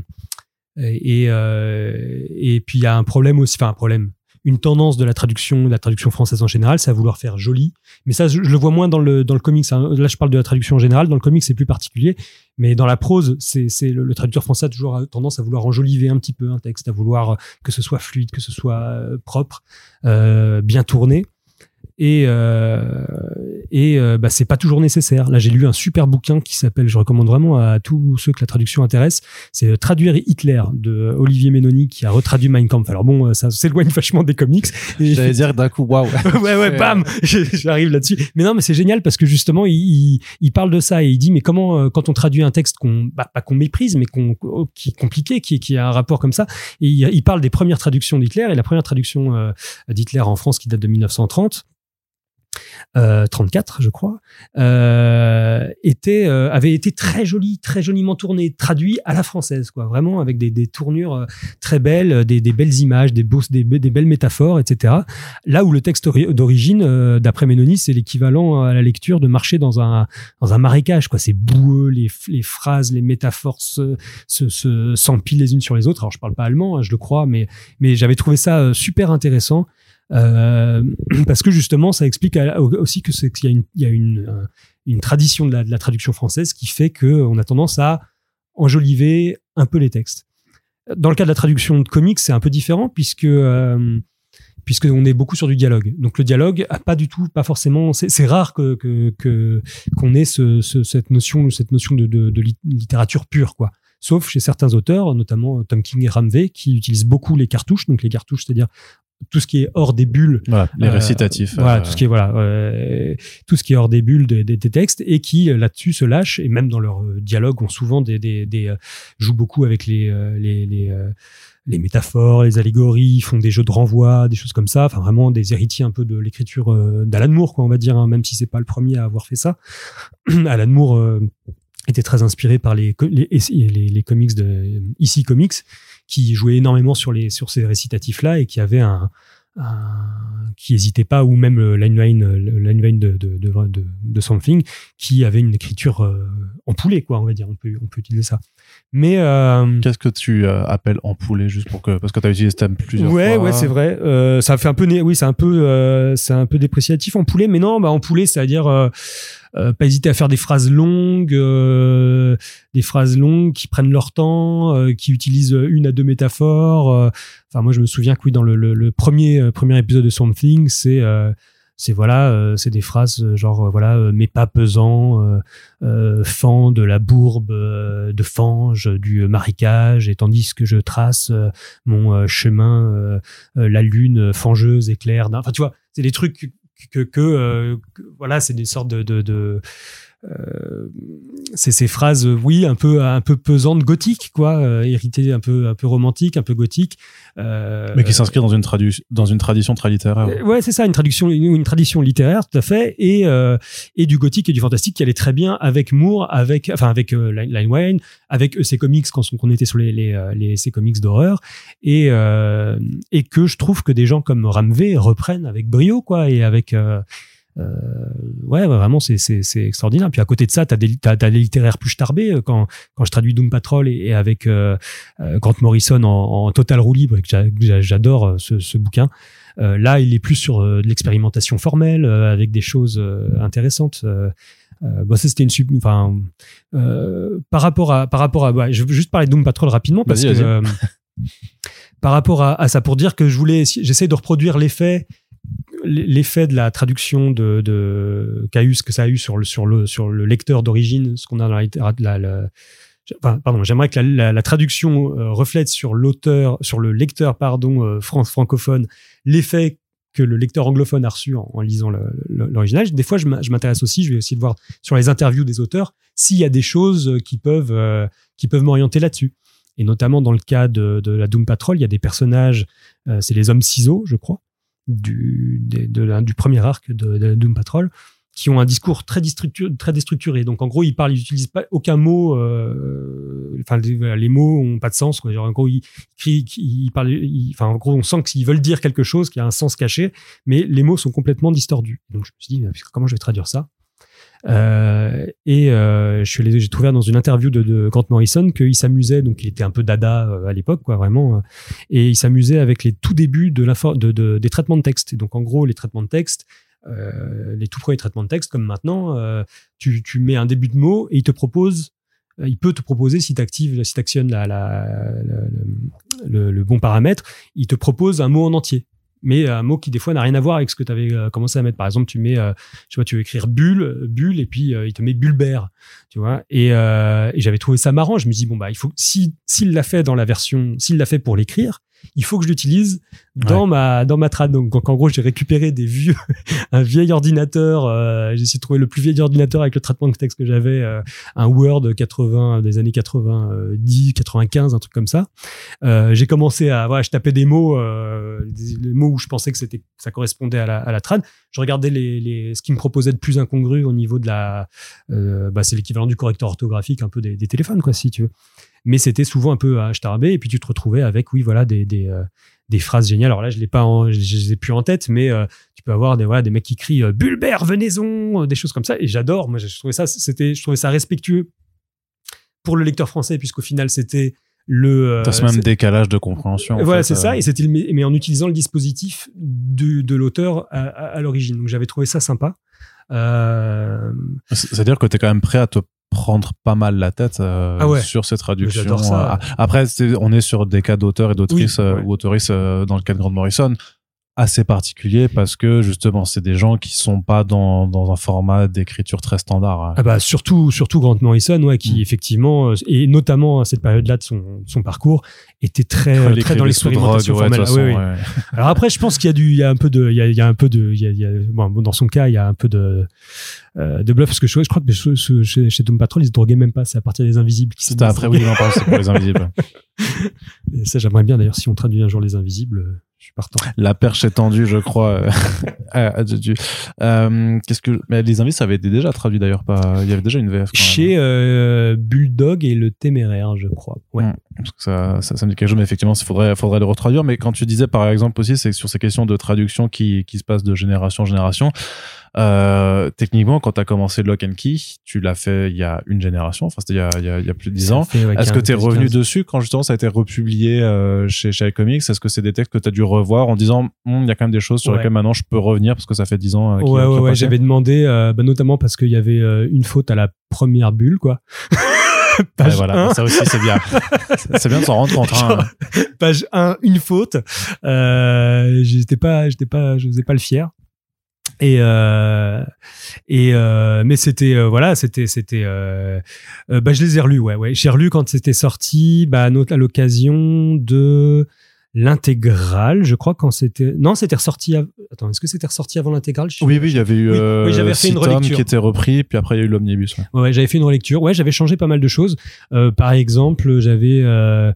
et, et puis il y a un problème aussi, enfin un problème une tendance de la traduction, de la traduction française en général, c'est à vouloir faire joli. Mais ça, je, le vois moins dans le, dans le comics. Hein. Là, je parle de la traduction en général. Dans le comics, c'est plus particulier. Mais dans la prose, c'est, c'est le, traducteur français a toujours tendance à vouloir enjoliver un petit peu un texte, à vouloir que ce soit fluide, que ce soit euh, propre, euh, bien tourné et euh, et euh, bah, c'est pas toujours nécessaire. Là, j'ai lu un super bouquin qui s'appelle, je recommande vraiment à tous ceux que la traduction intéresse, c'est euh, Traduire Hitler de Olivier Ménoni qui a retraduit Mein Kampf. Alors bon, euh, ça s'éloigne vachement des comics. J'allais dire d'un coup, waouh. ouais, ouais, bam, j'arrive là-dessus. Mais non, mais c'est génial parce que justement, il, il, parle de ça et il dit, mais comment, quand on traduit un texte qu'on, bah, pas qu'on méprise, mais qu'on, qui est compliqué, qui, qui a un rapport comme ça, et il, il parle des premières traductions d'Hitler et la première traduction d'Hitler en France qui date de 1930 euh, 34, je crois, euh, était, euh, avait été très joli, très joliment tourné, traduit à la française, quoi, vraiment avec des, des tournures euh, très belles, des, des, belles images, des, beaux, des, des, belles métaphores, etc. Là où le texte d'origine, euh, d'après Ménonis, c'est l'équivalent à la lecture de marcher dans un, dans un marécage, quoi. C'est boueux, les, les phrases, les métaphores se, se, se, s'empilent les unes sur les autres. Alors, je parle pas allemand, hein, je le crois, mais, mais j'avais trouvé ça super intéressant. Euh, parce que justement, ça explique aussi que c'est qu'il y a une, a une, tradition de la, traduction française qui fait que on a tendance à enjoliver un peu les textes. Dans le cas de la traduction de comics, c'est un peu différent puisque euh, puisqu'on est beaucoup sur du dialogue. Donc le dialogue a pas du tout, pas forcément. C'est rare que qu'on ait ce, ce, cette notion cette notion de, littérature pure quoi. Sauf chez certains auteurs, notamment Tom King et Ramvé, qui utilisent beaucoup les cartouches. Donc les cartouches, c'est-à-dire tout ce qui est hors des bulles. les euh, récitatifs. Voilà, tout ce qui est voilà, euh, tout ce qui est hors des bulles des, des, textes et qui euh, là-dessus se lâchent et même dans leur dialogue ont souvent des, des, des jouent beaucoup avec les les, les les métaphores, les allégories, font des jeux de renvoi, des choses comme ça. Enfin, vraiment des héritiers un peu de l'écriture d'Alan Moore, quoi, on va dire, hein, même si c'est pas le premier à avoir fait ça. Alan Moore était très inspiré par les, les, les, les comics de ici Comics qui jouait énormément sur les sur ces récitatifs là et qui avait un, qui hésitait pas ou même le line line de de, de, de, something qui avait une écriture euh, en poulet quoi on va dire. On peut on peut utiliser ça. Mais euh, qu'est-ce que tu euh, appelles en poulet juste pour que parce que tu as utilisé ce thème plusieurs ouais, fois. ouais c'est vrai. Ça fait un peu oui c'est un peu c'est un peu dépréciatif en poulet mais non bah en poulet c'est à dire euh, pas hésiter à faire des phrases longues, euh, des phrases longues qui prennent leur temps, euh, qui utilisent une à deux métaphores. Enfin, moi, je me souviens que oui, dans le, premier premier épisode de Something, c'est c'est voilà, c'est des phrases genre voilà, mes pas pesants, fan de la bourbe de fange du marécage, et tandis que je trace mon chemin, la lune fangeuse éclaire. Enfin, tu vois, c'est des trucs que, euh, que, voilà, c'est des sortes de, de, de euh, c'est ces phrases, oui, un peu un peu pesantes, gothiques, quoi, euh, héritées un peu un peu romantiques, un peu gothiques. Euh, Mais qui s'inscrit dans une dans une tradition très littéraire. Euh, ouais, c'est ça, une tradition une tradition littéraire, tout à fait, et et du gothique et du fantastique qui allait très bien avec Moore, avec enfin avec Line Wayne, avec EC Comics quand on, était sur les les, les EC Comics d'horreur, et et que je trouve que des gens comme Ramvé reprennent avec brio, quoi, et avec ouais, vraiment, c'est, c'est, c'est extraordinaire. Puis à côté de ça, t'as des, t'as, t'as des littéraires plus tarbés. Quand, quand je traduis Doom Patrol et, et avec Grant Morrison en, en total roue libre, que j'adore ce, ce bouquin. là, il est plus sur de l'expérimentation formelle, avec des choses intéressantes. Euh, bah ça c'était une enfin euh, par rapport à par rapport à bah, je veux juste parler de Doom Patrol rapidement parce que euh, par rapport à, ça pour dire que je voulais j'essaie de reproduire l'effet l'effet de la traduction de, de que ça a eu sur le sur le sur le lecteur d'origine ce qu'on a dans la, la, pardon, j'aimerais que la, traduction reflète sur l'auteur, sur le lecteur, pardon, France francophone, l'effet que le lecteur anglophone a reçu en, lisant l'original. Des fois, je m'intéresse aussi, je vais essayer de voir sur les interviews des auteurs s'il y a des choses qui peuvent, euh, qui peuvent m'orienter là-dessus. Et notamment dans le cas de, la Doom Patrol, il y a des personnages, euh, c'est les hommes ciseaux, je crois, du, du premier arc de, Doom Patrol, qui ont un discours très, très déstructuré. Donc en gros, ils parlent, ils n'utilisent aucun mot. Euh, enfin, les, mots ont pas de sens. Quoi. en gros, ils, parlent. enfin, en gros, on sent qu'ils veulent dire quelque chose qui a un sens caché, mais les mots sont complètement distordus. Donc je me suis dit, comment je vais traduire ça? Euh, Et euh, j'ai trouvé dans une interview de, de Grant Morrison qu'il s'amusait. Donc il était un peu dada euh, à l'époque, quoi, vraiment. Euh, et il s'amusait avec les tout débuts de, la de, de, des traitements de texte. Et donc en gros, les traitements de texte euh, les tout premiers traitements de texte, comme maintenant, euh, tu, mets un début de mot et il te propose, euh, il peut te proposer, si tu si tu actionnes le, bon paramètre, il te propose un mot en entier mais un mot qui des fois n'a rien à voir avec ce que tu avais commencé à mettre. Par exemple, tu mets, tu vois, tu veux écrire bulle, bulle, et puis il te met bulbert, tu vois. Et, j'avais trouvé ça marrant. Je me dis bon bah il faut si s'il l'a fait dans la version, s'il l'a fait pour l'écrire, il faut que je l'utilise dans ma dans ma trad. Donc, en gros, j'ai récupéré des vieux un vieil ordinateur. Euh, j'ai essayé de trouver le plus vieil ordinateur avec le traitement de texte que j'avais, euh, un Word 80 des années 90, 95, un truc comme ça. Euh, j'ai commencé à voilà, je tapais des mots, des, mots où je pensais que c'était ça correspondait à la, à la trad. Je regardais les, les ce qui me proposait de plus incongru au niveau de la, bah, c'est l'équivalent du correcteur orthographique un peu des, des téléphones quoi, si tu veux mais c'était souvent un peu à et puis tu te retrouvais avec oui voilà des des, euh, des phrases géniales alors là je l'ai pas je les ai plus en tête mais euh, tu peux avoir des voilà des mecs qui crient euh, Bulbert venaison des choses comme ça et j'adore moi je trouvais ça c'était je trouvais ça respectueux pour le lecteur français puisqu'au final c'était le T'as ce même décalage de compréhension. Voilà, c'est ça. Et c'était mais en utilisant le dispositif de, de l'auteur à, à, l'origine. Donc j'avais trouvé ça sympa. Euh... C'est-à-dire que tu es quand même prêt à te prendre pas mal la tête euh, ah sur ces traductions. Ça. Euh, après, on est sur des cas d'auteurs et d'autrices euh, ou autoristes dans le cas de Grant Morrison assez particulier parce que justement c'est des gens qui sont pas dans, dans un format d'écriture très standard. Hein. Ah bah surtout surtout Grant Morrison ouais qui mm. effectivement et notamment à cette période-là de son, son parcours était très très dans l'expérimentation formelle. Ah Alors après je pense qu'il y a du il y a un peu de il y a, il y a un peu de il y a, il y a bon, dans son cas il y a un peu de euh, de bluff parce que je, je crois que chez, chez Doom Patrol ils se droguaient même pas c'est à partir des invisibles qui c'était après oui non c'est pour les invisibles et ça j'aimerais bien d'ailleurs si on traduit un jour les invisibles je suis partant. La perche est tendue, je crois. euh, Qu'est-ce que mais les invités, ça avait été déjà traduit d'ailleurs. Pas, il y avait déjà une VF. Chez euh, Bulldog et le Téméraire, je crois. Ouais. Hmm. ça, ça, ça, me dit quelque chose, mais effectivement, il faudrait, faudrait le retraduire. Mais quand tu disais, par exemple aussi, c'est sur ces questions de traduction qui, qui se passent de génération en génération. Euh, techniquement, quand tu as commencé Lock and Key, tu l'as fait il y a une génération, enfin c'était il, il, y a plus de 10 ans. Est-ce que tu es revenu dessus quand justement ça a été republié euh, chez, chez iComics? Est-ce que c'est des textes que tu as dû revoir en disant hum, il y a quand même des choses sur lesquelles maintenant je peux revenir parce que ça fait 10 ans euh, Ouais, ouais, ouais j'avais demandé, euh, bah, notamment parce qu'il y avait euh, une faute à la première bulle, quoi. page voilà, ça aussi c'est bien. c'est bien de s'en rendre compte. Hein. Page 1, une faute. Euh, j'étais pas, j'étais pas, je faisais pas le fier. Et euh, et euh, mais c'était euh, voilà c'était c'était euh, euh, bah je les ai relus ouais ouais. J'ai relu quand c'était sorti bah à l'occasion de l'intégrale je crois quand c'était non c'était ressorti attends est-ce que c'était ressorti avant l'intégrale? Oui oui il y avait eu oui, j'avais fait une relecture. qui était repris puis après il y a eu l'omnibus ouais, ouais j'avais fait une relecture. Ouais j'avais changé pas mal de choses. Par exemple j'avais euh,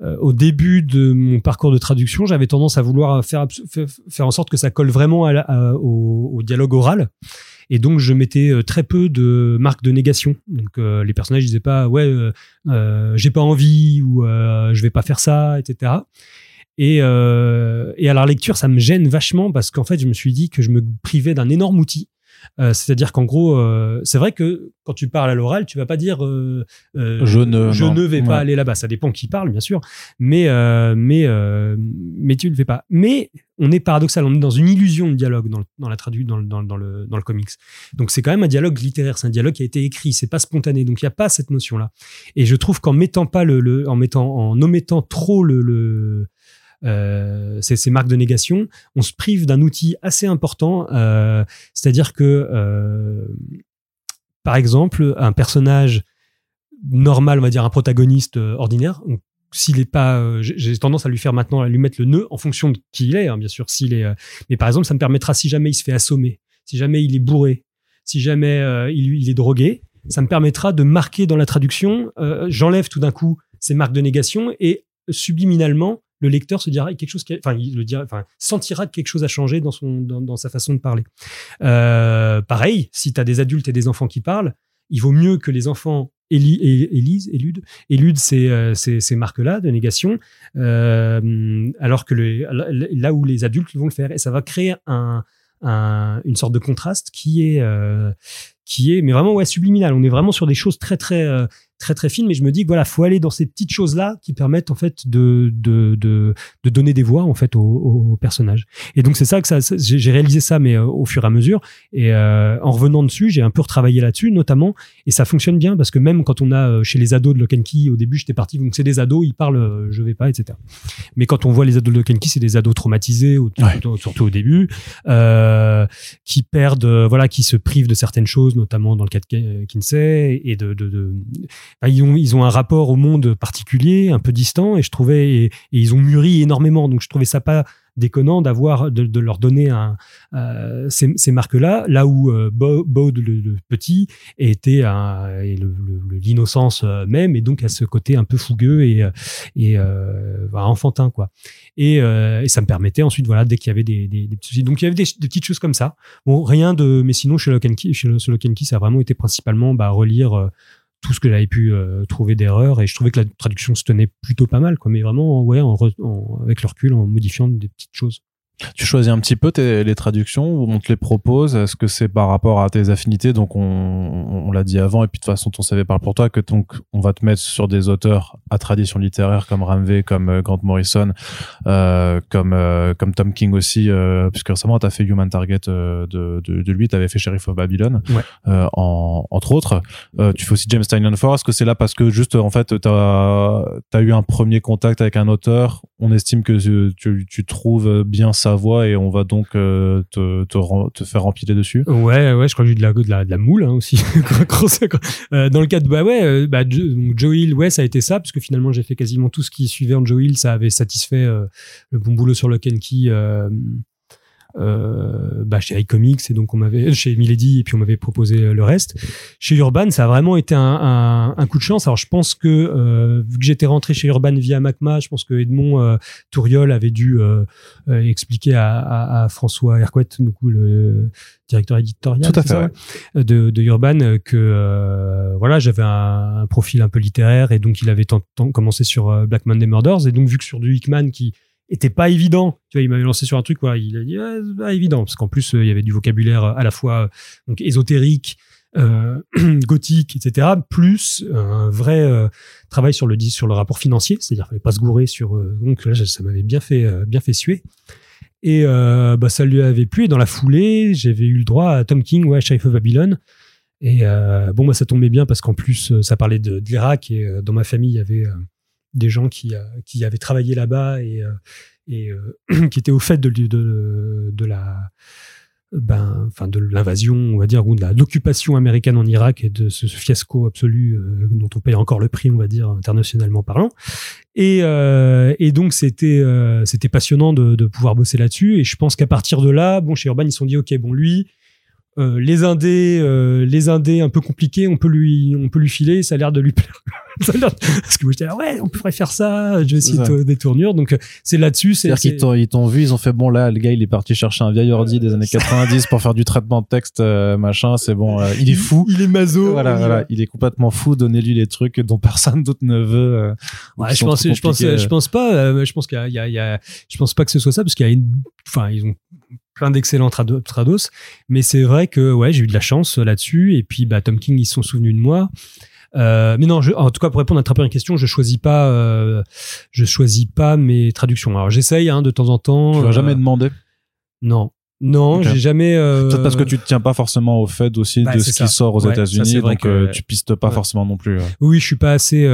au début de mon parcours de traduction, j'avais tendance à vouloir faire, faire en sorte que ça colle vraiment au, dialogue oral. Et donc, je mettais euh, très peu de marques de négation. Donc, euh, les personnages disaient pas, ouais, j'ai pas envie ou je vais pas faire ça, etc. Et, euh, et à la lecture, ça me gêne vachement parce qu'en fait, je me suis dit que je me privais d'un énorme outil. Euh, C'est-à-dire qu'en gros, euh, c'est vrai que quand tu parles à l'oral, tu vas pas dire euh, Je ne- je non. ne vais pas aller là-bas. Ça dépend qui parle, bien sûr, mais mais mais tu ne le fais pas. Mais on est paradoxal, on est dans une illusion de dialogue dans, le- dans la tradu dans, le- dans, le- dans le dans le comics. Donc c'est quand même un dialogue littéraire, c'est un dialogue qui a été écrit, c'est pas spontané. Donc il y a pas cette notion là. Et je trouve qu'en mettant pas le, le- en mettant en omettant trop le, le euh, ces, marques de négation, on se prive d'un outil assez important. euh, C'est-à-dire que, euh, par exemple, un personnage normal, on va dire un protagoniste ordinaire, s'il est pas, j'ai tendance à lui faire maintenant, lui mettre le nœud en fonction de qui il est, hein, bien sûr. S'il est, mais par exemple, ça me permettra si jamais il se fait assommer, si jamais il est bourré, si jamais il, est drogué, ça me permettra de marquer dans la traduction. J'enlève tout d'un coup ces marques de négation et subliminalement, le lecteur se dira quelque chose, qui enfin, le dira, enfin, sentira que quelque chose a changé dans son, dans, dans sa façon de parler. Euh, pareil, si tu as des adultes et des enfants qui parlent, il vaut mieux que les enfants élisent, éludent, éludent ces, euh, ces, ces marques-là de négation, euh, alors que le, là où les adultes vont le faire. Et ça va créer un, un- une sorte de contraste qui est, qui est, mais vraiment ouais, subliminal. On est vraiment sur des choses très très très très fines. Mais je me dis que voilà, faut aller dans ces petites choses là qui permettent en fait de de, de, de donner des voix en fait aux, aux personnages. Et donc c'est ça que ça, j'ai réalisé ça, mais euh, au fur et à mesure. Et euh, en revenant dessus, j'ai un peu retravaillé là-dessus, notamment. Et ça fonctionne bien parce que même quand on a euh, chez les ados de Lock and Key, au début j'étais parti, donc c'est des ados, ils parlent, euh, je vais pas, etc. Mais quand on voit les ados de Lock and Key, c'est des ados traumatisés, au- Ouais. surtout, surtout au début, euh, qui perdent, voilà, qui se privent de certaines choses, notamment dans le cas de Kin- Kinsey, et de, de, de- Ils ont, ils ont un rapport au monde particulier, un peu distant, et je trouvais, et, ils ont mûri énormément, donc je trouvais ça pas déconnant d'avoir de, leur donner un, euh, ces, ces marques-là, là où euh, Bo- Bode le, petit était l'innocence euh, même, et donc à ce côté un peu fougueux et, euh, et euh, voilà, enfantin quoi. Et, euh, et ça me permettait ensuite voilà dès qu'il y avait des, des, des petits soucis. donc il y avait des, des petites choses comme ça. Bon rien de, mais sinon chez Key, chez, Key, ça a vraiment été principalement bah, relire tout ce que j'avais pu euh, trouver d'erreurs et je trouvais que la traduction se tenait plutôt pas mal quoi. Mais vraiment ouais en en- avec le recul en modifiant des petites choses Tu choisis un petit peu tes, les traductions ou on te les propose? Est-ce que c'est par rapport à tes affinités? Donc on, on, on l'a dit avant et puis de toute façon ton CV parle pour toi que donc on va te mettre sur des auteurs à tradition littéraire comme Ramvé, comme euh, Grant Morrison, euh, comme euh, comme Tom King aussi, euh, puisque récemment t'as fait Human Target euh, de, de, de lui, t'avais fait Sheriff of Babylon, Ouais. euh, en, entre autres. Euh, tu fais aussi James Tynion Ford. Est-ce que c'est là parce que juste en fait t'as as eu un premier contact avec un auteur, on estime que tu, trouves bien sa voix et on va donc euh, te, faire empiler dessus. Ouais, ouais, je crois que j'ai eu de la, de la, moule hein, aussi. Euh, dans le cas de bah ouais, euh, bah, Joe Hill, ouais, ça a été ça parce que finalement j'ai fait quasiment tout ce qui suivait en Joe Hill, ça avait satisfait euh, le bon boulot sur le Key euh, euh, bah, chez iComics et donc on m'avait chez Milady et puis on m'avait proposé euh, le reste. Chez Urban, ça a vraiment été un, un, un coup de chance. Alors je pense que euh, vu que j'étais rentré chez Urban via Macma, je pense que Edmond euh, Touriol avait dû euh, euh, expliquer à, à, à François Hercouet, du coup le directeur éditorial, Tout à fait, ça, ouais. de, de Urban, euh, que euh, voilà, j'avais un, un profil un peu littéraire et donc il avait tant- tant- commencé sur euh, Black Monday Murders et donc vu que sur du Hickman qui était pas évident, tu vois, il m'avait lancé sur un truc, voilà, il a dit c'est pas évident parce qu'en plus euh, il y avait du vocabulaire euh, à la fois euh, donc ésotérique, gothique, etc. Plus un vrai travail sur le sur le rapport financier, c'est-à-dire fallait pas se gourer sur donc là ça m'avait bien fait bien fait suer. Et bah, ça lui avait plu. Et dans la foulée, j'avais eu le droit à Tom King, ouais, Sheriff of Babylon. Et bon, bah, ça tombait bien parce qu'en plus, ça parlait de, l'Irak. Et dans ma famille, il y avait des gens qui, euh, qui avaient travaillé là-bas et, euh, et euh, qui étaient au fait de, de, de la ben, enfin de l'invasion, on va dire, ou de l'occupation américaine en Irak et de ce, ce fiasco absolu euh, dont on paye encore le prix, on va dire, internationalement parlant. Et, euh, et donc c'était euh, c'était passionnant de, de pouvoir bosser là-dessus. Et je pense qu'à partir de là, bon, chez Urban, ils se sont dit, ok, bon, lui, euh, les indés, euh, les indés un peu compliqués, on peut lui, on peut lui filer, ça a l'air de lui plaire. Parce que moi, j'étais là, ouais, on pourrait faire ça. Je essayer de, des tournures. Donc, euh, c'est là-dessus. C'est, C'est-à-dire qu'ils t'ont, ils t'ont vu, ils ont fait bon là, le gars il est parti chercher un vieil ordi des années 90 pour faire du traitement de texte, euh, machin. C'est bon, euh, il est fou. Il est maso. Voilà, voilà, il est complètement fou. Donnez-lui les trucs dont personne d'autre ne veut. euh, ou Ouais, je pense, je pense, je pense pas. euh, je pense qu'il y y y a- je pense pas que ce soit ça parce qu'il y a une, enfin, ils ont plein d'excellents trado- trados, mais c'est vrai que ouais, j'ai eu de la chance euh, là-dessus. Et puis, bah, Tom King, ils se sont souvenus de moi. Euh, mais non, je, en tout cas, pour répondre à ta première question, je choisis pas, euh, je choisis pas mes traductions. Alors, j'essaye hein, de temps en temps. Tu euh, vas jamais demander? Non, non, Ok. j'ai jamais. Peut-être parce que tu te tiens pas forcément au fait aussi bah, de ce ça. qui sort aux Ouais, États-Unis, donc que- tu pistes pas ouais. forcément non plus. Oui, je suis pas assez.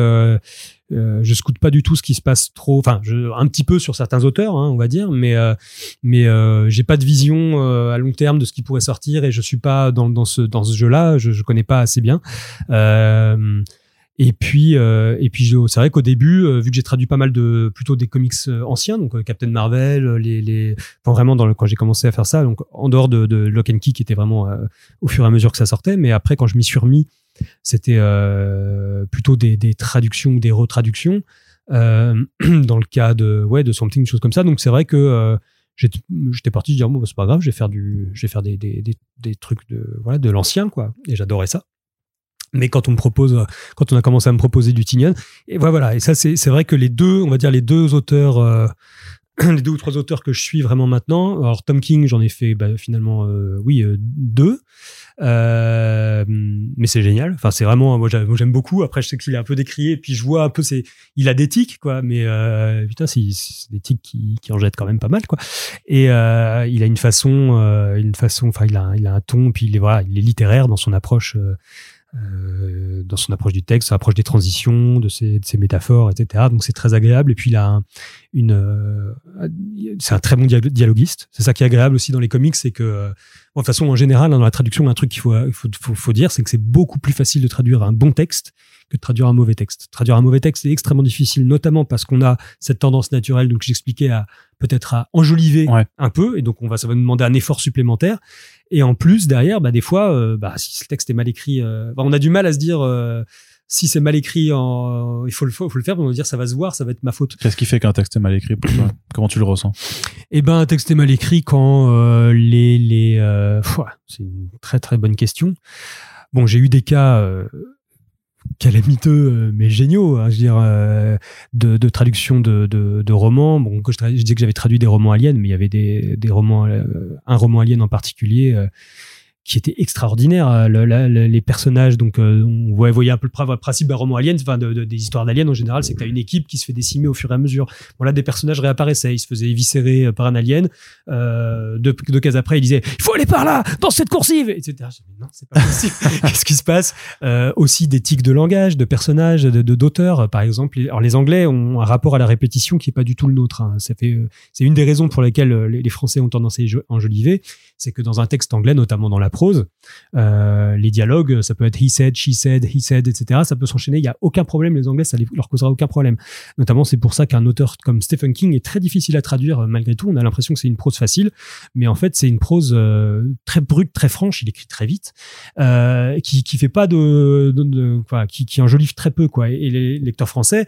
Euh, je scoute pas du tout ce qui se passe trop. Enfin, un petit peu sur certains auteurs, hein, on va dire, mais euh, mais euh, j'ai pas de vision euh, à long terme de ce qui pourrait sortir et je suis pas dans dans ce dans ce jeu-là. Je, je connais pas assez bien. Euh, et puis euh, et puis c'est vrai qu'au début, vu que j'ai traduit pas mal de plutôt des comics anciens, donc Captain Marvel, les les enfin, vraiment dans le, quand j'ai commencé à faire ça, donc en dehors de, de Lock and Key qui était vraiment au fur et à mesure que ça sortait, mais après quand je m'y suis remis c'était euh, plutôt des, traductions ou des retraductions euh, dans le cas de ouais de something une chose comme ça. Donc c'est vrai que euh, j'étais parti dire bon bah, c'est pas grave je vais faire du je vais faire des, des, des, trucs de voilà de l'ancien quoi. Et j'adorais ça. Mais quand on me propose quand on a commencé à me proposer du Tinian et voilà, et ça c'est c'est vrai que les deux on va dire les deux auteurs les deux ou trois auteurs que je suis vraiment maintenant alors Tom King j'en ai fait bah, finalement euh, oui euh, deux euh, mais c'est génial. Enfin, c'est vraiment, moi j'aime beaucoup. Après, je sais qu'il est un peu décrié, puis je vois un peu, c'est, il a des tics, quoi. Mais euh, putain, c'est des tics qui, qui en jettent quand même pas mal, quoi. Et euh, il a une façon, euh, une façon, enfin, il a, il a un ton, puis il est voilà, il est littéraire dans son approche. Euh, dans son approche du texte, son approche des transitions, de ses, de ses métaphores, etc. Donc c'est très agréable. Et puis il a un, une, euh, c'est un très bon dialo- dialoguiste. C'est ça qui est agréable aussi dans les comics, c'est que euh, Bon, de toute façon, en général, hein, dans la traduction, un truc qu'il faut, faut, faut, faut dire, c'est que c'est beaucoup plus facile de traduire un bon texte que de traduire un mauvais texte. Traduire un mauvais texte, c'est extrêmement difficile, notamment parce qu'on a cette tendance naturelle, donc j'expliquais, à peut-être à enjoliver Ouais. un peu, et donc on va, ça va nous demander un effort supplémentaire. Et en plus, derrière, bah, des fois, euh, bah, si le texte est mal écrit, euh, bah, on a du mal à se dire, euh, si c'est mal écrit, en, il faut le, faut, faut le faire, on va dire, ça va se voir, ça va être ma faute. Qu'est-ce qui fait qu'un texte est mal écrit pour toi? Comment tu le ressens? Eh ben, un texte est mal écrit quand euh, les les. euh, c'est une très très bonne question. Bon, j'ai eu des cas euh, calamiteux, euh, mais géniaux. hein, je veux dire, euh, de, de traduction de, de, romans. Bon, je, disais que j'avais traduit des romans aliens, mais il y avait des, des romans, euh, un roman alien en particulier. Qui était extraordinaire. Euh, le- la- le- les personnages, donc, euh, on voyait, voyait un peu le principe d'un roman alien, enfin, de, de- des histoires d'aliens en général, c'est que tu as une équipe qui se fait décimer au fur et à mesure. Bon, là, des personnages réapparaissaient, ils se faisaient éviscérer euh, par un alien. Euh, deux, deux cases après, il disait Il faut aller par là, dans cette coursive etc. Non, c'est pas possible. Qu'est-ce qui se passe? Euh, Aussi des tics de langage, de personnages, de d'auteurs. Par exemple, alors les Anglais ont un rapport à la répétition qui est pas du tout le nôtre. hein. Ça fait, c'est une des raisons pour lesquelles les, les Français ont tendance à enjoliver. C'est que dans un texte anglais, notamment dans la prose, euh, les dialogues, ça peut être he said, she said, he said, etc. Ça peut s'enchaîner. Il y a aucun problème. Les Anglais, ça leur causera aucun problème. Notamment, c'est pour ça qu'un auteur comme Stephen King est très difficile à traduire euh, malgré tout. On a l'impression que c'est une prose facile, mais en fait, c'est une prose euh, très brute, très franche. Il écrit très vite, qui qui fait pas de, qui, qui enjolive très peu quoi. Et les lecteurs français.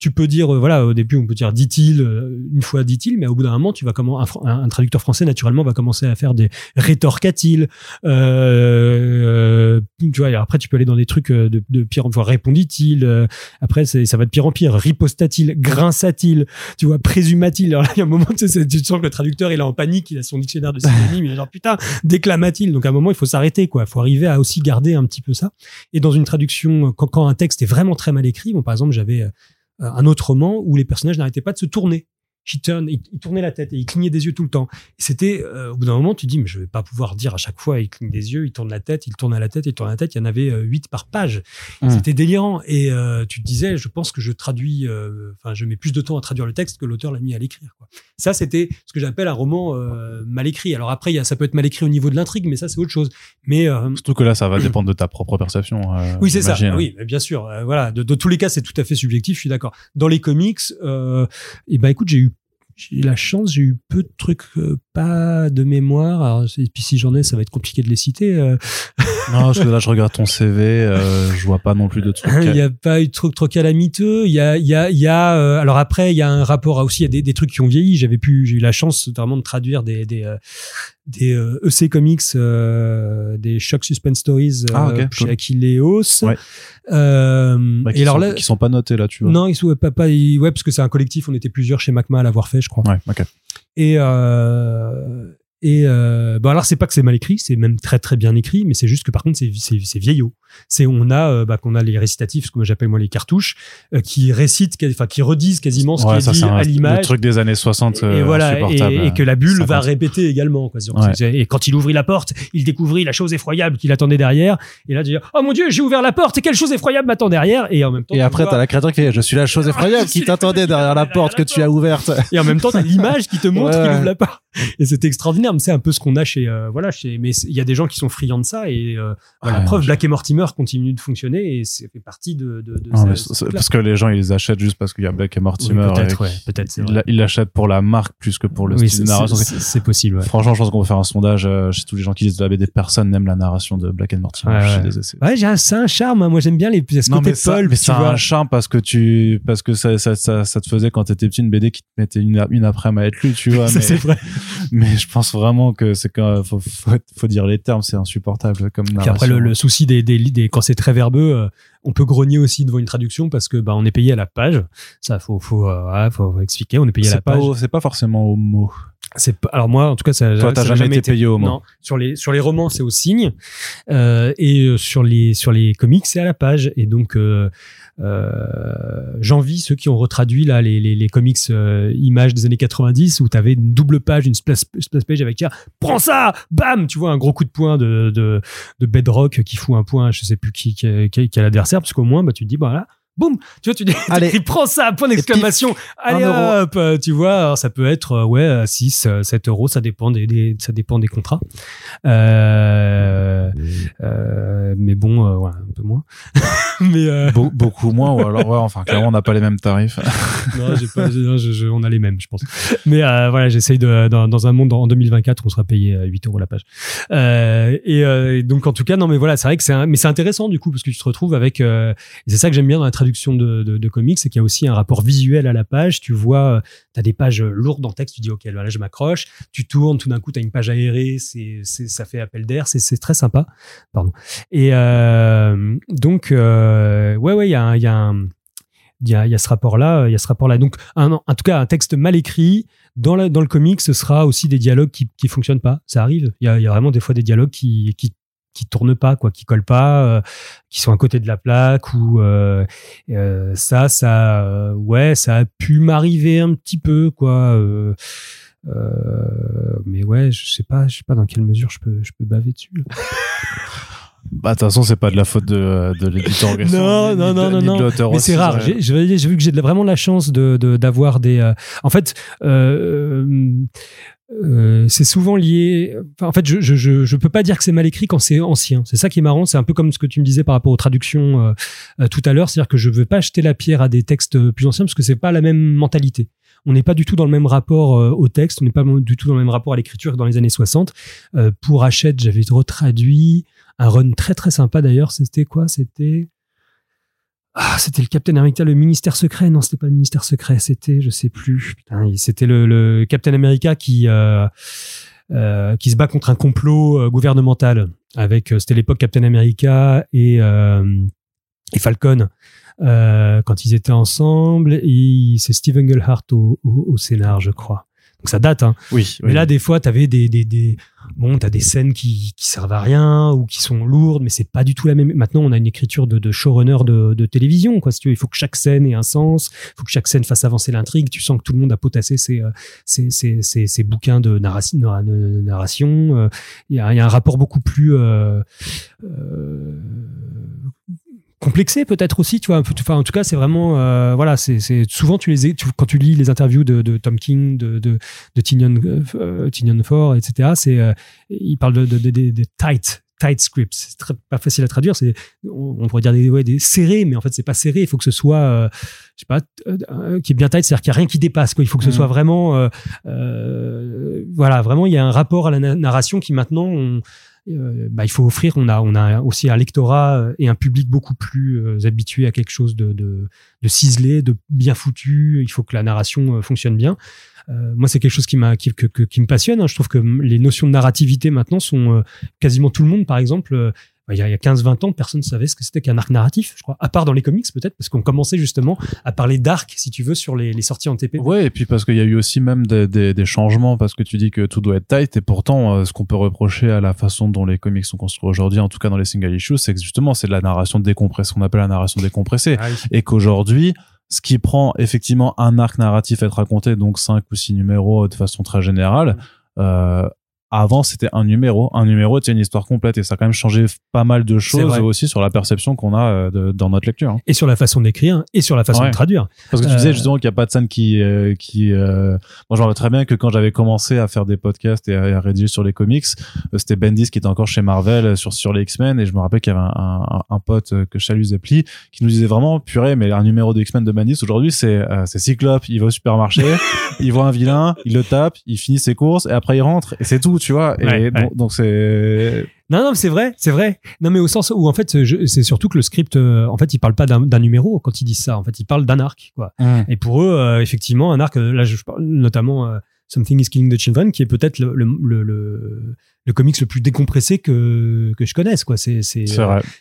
Tu peux dire, euh, voilà, au début, on peut dire dit-il, euh, une fois dit-il, mais au bout d'un moment, tu vas comment, un, un- traducteur français, naturellement, va commencer à faire des rétorqua-t-il, euh, tu vois, après, tu peux aller dans des trucs euh, de, pire en pire, répondit-il, euh, après, ça va de pire en pire, riposta-t-il, grinça-t-il, tu vois, présuma-t-il. Alors là, il y a un moment, tu, tu sens que le traducteur, il est en panique, il a son dictionnaire de synonymes, il est genre, putain, déclama-t-il. Donc, à un moment, il faut s'arrêter, quoi. Il faut arriver à aussi garder un petit peu ça. Et dans une traduction, quand, quand un texte est vraiment très mal écrit, bon, par exemple, j'avais euh, un autre roman où les personnages n'arrêtaient pas de se tourner. Il, il tournait la tête et il clignait des yeux tout le temps. Et c'était, euh, au bout d'un moment, tu dis, mais je vais pas pouvoir dire à chaque fois, il cligne des yeux, il tourne la tête, il tourne à la tête, il tourne la tête. Il y en avait euh, huit par page. Mm. C'était délirant. Et euh, tu te disais, je pense que je traduis, euh, enfin, je mets plus de temps à traduire le texte que l'auteur l'a mis à l'écrire. quoi. Ça, c'était ce que j'appelle un roman euh, mal écrit. Alors après, y a, ça peut être mal écrit au niveau de l'intrigue, mais ça, c'est autre chose. Mais euh, Surtout que là, ça va dépendre de ta propre perception. oui, c'est ça. oui, bien sûr. Euh, voilà. De, de tous les cas, c'est tout à fait subjectif. Je suis d'accord. Dans les comics, euh, eh ben, écoute, j'ai eu j'ai eu la chance, j'ai eu peu de trucs euh, pas de mémoire. Alors, et puis si j'en ai, ça va être compliqué de les citer. euh. Non, parce que là, je regarde ton CV, euh, je vois pas non plus de trucs. Il n'y a pas eu de trucs trop calamiteux. Il y a, il y a, il y a. euh, alors après, il y a un rapport à aussi. Il y a des, des trucs qui ont vieilli. J'avais pu, j'ai eu la chance vraiment de traduire des des euh, des euh, EC comics, euh, des Shock Suspense Stories euh, Ah, ok, chez cool. Ouais. Euh, Bah, et alors sont, là, qui sont pas notés là, tu vois. non, ils sont pas, pas ils- ouais, parce que c'est un collectif. On était plusieurs chez Macma à l'avoir fait, je crois. Ouais, ok. Et euh, et euh, bon alors c'est pas que c'est mal écrit, c'est même très très bien écrit, mais c'est juste que par contre c'est c'est c'est vieillot. C'est on a euh, bah, qu'on a les récitatifs, ce que j'appelle moi les cartouches, euh, qui récitent, enfin qui redisent quasiment ce Ouais, qui est dit un- à le l'image. truc des années 60 Et euh, voilà, et, et que la bulle va 50. répéter également. Quoi, Ouais. Et quand il ouvrit la porte, il découvrit la chose effroyable qu'il attendait derrière. Et là, tu dis Oh mon Dieu, j'ai ouvert la porte et quelle chose effroyable m'attend derrière. Et en même temps, Et après, t'as la créature qui fait Je suis la chose effroyable qui t'attendait derrière la porte que tu as ouverte. et en même temps, t'as l'image qui te montre qu'il ouvre la porte. Et c'est extraordinaire. C'est un peu ce qu'on a chez, euh, voilà, chez, mais il y a des gens qui sont friands de ça. Et euh, Ouais. preuve, Black et Mortimer continue de fonctionner et c'est fait partie de, Non, parce que les gens, ils les achètent juste parce qu'il y a Black et Oui, Mortimer. peut-être, ouais, peut-être, Ils l'achètent pour la marque plus que pour le Oui, style de narration. c'est possible. ouais. Franchement, je pense qu'on va faire un sondage euh, chez tous les gens qui lisent de la BD. Personne n'aime la narration de Black and Mortimer. Ouais, j'ai un, charme. hein. Moi, j'aime bien les ce Non, côté mais tu c'est un charme parce que tu, parce que ça, ça, ça, ça te faisait quand t'étais petit une BD qui te mettait une, une après-midi à être lue, tu vois. C'est vrai. mais je pense vraiment que c'est quand, faut, faut, faut dire les termes, c'est insupportable comme Puis après, le, le souci des, des, des- quand c'est très verbeux, euh, on peut grogner aussi devant une traduction parce que bah, on est payé à la page. Ça, faut, faut, euh, faut expliquer. On est payé à la pas, page. c'est pas forcément au mot. C'est alors moi, en tout cas, ça. Toi, t'as jamais été payé au mot. Non, sur les sur les romans, c'est au signe, euh, et euh, sur les sur les comics, c'est à la page. Et donc, euh, j'envie ceux qui ont retraduit là les les, les comics images des années 90 où t'avais une double page, une splash, splash page avec tiens, prends ça, bam, tu vois un gros coup de poing de de, de Bedrock qui fout un point, je sais plus qui qui, qui, qui est l'adversaire, parce qu'au moins, bah tu te dis bah là. Boum, tu vois, tu dis, Allez. prends ça, point d'exclamation. Allez euro. hop, euh, tu vois, alors ça peut être euh, ouais 6 7 euros, ça dépend des, des- ça dépend des contrats. Euh, euh, mais bon, euh, ouais, un peu moins. mais euh, Be- beaucoup moins, ou alors, ouais, enfin, clairement, on n'a pas les mêmes tarifs. non, j'ai pas, non, je- je- on a les mêmes, je pense. Mais euh, voilà, j'essaye de dans, dans un monde en 2024, on sera payé euh, 8 euros la page. Euh, et, euh, et donc en tout cas, non, mais voilà, c'est vrai que c'est, un- mais c'est intéressant du coup parce que tu te retrouves avec. euh, c'est ça que j'aime bien dans la traduction de, comics, c'est qu'il y a aussi un rapport visuel à la page. Tu vois, tu as des pages lourdes en texte, tu dis ok, là je m'accroche. Tu tournes, tout d'un coup, tu as une page aérée, c'est, ça fait appel d'air, c'est, très sympa. Pardon. Et euh, donc, euh, ouais, ouais, il y a, un- il y a il y a, ce rapport-là, il y a ce rapport-là. Donc, en tout cas, un texte mal écrit dans, la, dans le comic, ce sera aussi des dialogues qui, qui fonctionnent pas. Ça arrive. Il y a, vraiment des fois des dialogues qui, qui tournent pas, quoi, qui collent pas, euh, qui sont à côté de la plaque ou euh, euh, ça, ça, ouais, ça a pu m'arriver un petit peu, quoi. mais ouais, je sais pas, je sais pas dans quelle mesure je peux, je peux baver dessus. Bah, de toute façon, c'est pas de la faute de, de l'éditeur en question, Non, non, de- non, non, de non. Mais c'est rare. J'ai vu que j'ai de vraiment de la chance de de- d'avoir des. euh, En fait, euh, euh, c'est souvent lié. enfin, en fait, je, je je je peux pas dire que c'est mal écrit quand c'est ancien. C'est ça qui est marrant. C'est un peu comme ce que tu me disais par rapport aux traductions euh, euh, tout à l'heure. C'est-à-dire que je veux pas jeter la pierre à des textes plus anciens parce que c'est pas la même mentalité. On n'est pas du tout dans le même rapport euh, au texte. On n'est pas du tout dans le même rapport à l'écriture que dans les années 60. Euh, pour Hachette, j'avais retraduit un run très très sympa d'ailleurs. C'était quoi? C'était ah, c'était le Captain America, le ministère secret. Non, c'était pas le ministère secret. C'était, je sais plus. C'était le, le Captain America qui euh, euh, qui se bat contre un complot euh, gouvernemental. Avec, c'était l'époque Captain America et et Falcon quand ils étaient ensemble. C'est Steve Englehart au, au, au scénar, je crois. Donc ça date, hein. Oui, Mais oui. là, des fois, t'avais des, des, des, bon, t'as des scènes qui, qui servent à rien ou qui sont lourdes, mais c'est pas du tout la même. Maintenant, on a une écriture de, de showrunner de, de télévision, quoi. Si tu veux, il faut que chaque scène ait un sens, il faut que chaque scène fasse avancer l'intrigue. Tu sens que tout le monde a potassé ses, euh, ses, ses, ses, ses bouquins de narration. narration. Euh, Il y, a, il y a un rapport beaucoup plus euh, euh, complexé peut-être aussi tu vois un peu enfin en tout cas c'est vraiment euh, voilà c'est souvent tu les tu, quand tu lis les interviews de, de Tom King de de, de Tynion euh, Tynion Ford etc c'est euh, il parle de, de, tight tight script. C'est pas facile à traduire. C'est, on, pourrait dire des, ouais, des serrés, mais en fait, c'est pas serré. Il faut que ce soit, euh, je sais pas, euh, qui est bien tight, c'est-à-dire qu'il n'y a rien qui dépasse. Quoi. Il faut que ce mm. soit vraiment, euh, voilà, vraiment, il y a un rapport à la narration qui maintenant, bah, il faut offrir. On a, on a aussi un lectorat et un public beaucoup plus habitué à quelque chose de, de, de ciselé, de bien foutu. Il faut que la narration fonctionne bien. Euh, moi, c'est quelque chose qui, qui, qui me passionne. Hein. Je trouve que les notions de narrativité maintenant sont euh, quasiment tout le monde, par exemple. Euh, il y a, 15-20 ans, personne ne savait ce que c'était qu'un arc narratif, je crois. À part dans les comics, peut-être, parce qu'on commençait justement à parler d'arc, si tu veux, sur les, les sorties en TP. Ouais, et puis parce qu'il y a eu aussi même des, des, des, changements, parce que tu dis que tout doit être tight, et pourtant, ce qu'on peut reprocher à la façon dont les comics sont construits aujourd'hui, en tout cas dans les single issues, c'est que justement, c'est de la narration décompressée, qu'on appelle la narration décompressée. Ah et qu'aujourd'hui, ce qui prend effectivement un arc narratif à être raconté, donc cinq ou six numéros de façon très générale, euh, avant c'était un numéro. Un numéro c'est une histoire complète et ça a quand même changé pas mal de choses aussi sur la perception qu'on a euh, dans notre lecture hein. et sur la façon d'écrire et sur la façon de traduire. Parce que tu disais euh, justement qu'il n'y a pas de scène qui euh, qui moi je me très bien que quand j'avais commencé à faire des podcasts et à, rédiger sur les comics c'était Bendis qui était encore chez Marvel sur sur les X-Men. Et je me rappelle qu'il y avait un, un, un pote que Chalus Zepli qui nous disait vraiment purée mais un numéro de X-Men de Bendis aujourd'hui c'est c'est Cyclope. Il va au supermarché il voit un vilain il le tape il finit ses courses et après il rentre. Et c'est tout tu vois. Et donc c'est. Non, non, c'est vrai, c'est vrai. Non, mais au sens où en fait, c'est surtout que le script, euh, en fait, il parle pas d'un numéro quand ils disent ça. En fait, il parle d'un arc, quoi. Mmh. Et pour eux, euh, effectivement, un arc. Euh, là, je parle notamment Something is Killing the Children, qui est peut-être le, le, le, le, comics le plus décompressé que que je connaisse, quoi. C'est c'est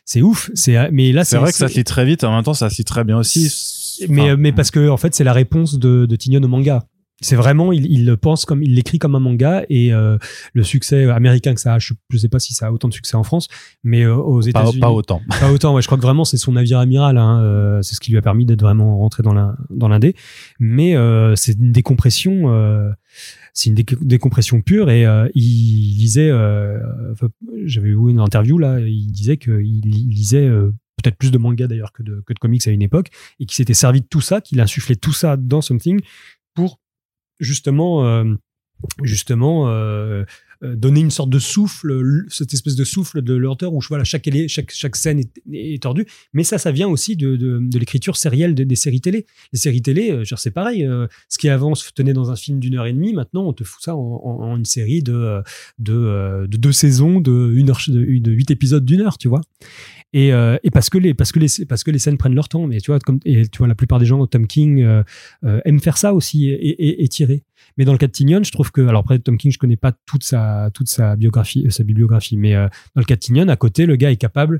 c'est ouf. C'est mais là, c'est vrai que ça se lit très vite. En même temps, ça se lit très bien aussi. mais mais parce que en fait, c'est la réponse de de Tignon au manga c'est vraiment il, il, le pense comme il l'écrit comme un manga et euh, le succès américain que ça a je, je, sais pas si ça a autant de succès en France mais euh, aux États-Unis. pas, autant. Pas autant ouais, je crois que vraiment c'est son navire amiral hein, euh, c'est ce qui lui a permis d'être vraiment rentré dans la dans l'indé. Mais c'est une décompression c'est une décompression pure et il lisait j'avais vu une interview là il disait qu'il il lisait peut-être plus de manga d'ailleurs que de, que de comics à une époque, et qu'il s'était servi de tout ça, qu'il insufflait tout ça dans Something pour justement, euh, justement euh, euh, donner une sorte de souffle, cette espèce de souffle de l'auteur où voilà, chaque, chaque, scène est, tordue. Mais ça, ça vient aussi de, de, l'écriture sérielle des séries télé. Les séries télé, c'est pareil. ce qui avant se tenait dans un film d'une heure et demie, maintenant on te fout ça en, une série de, de, de, deux saisons, de, une heure, de huit épisodes d'une heure, tu vois. Et, et, parce que les parce que les parce que les scènes prennent leur temps. Mais tu vois comme et tu vois la plupart des gens Tom King euh, aiment faire ça aussi et, tirer. Mais dans le cas de Tignon, je trouve que, alors après Tom King, je connais pas toute sa toute sa biographie, euh, sa bibliographie, mais euh, dans le cas de Tignon, à côté, le gars est capable euh,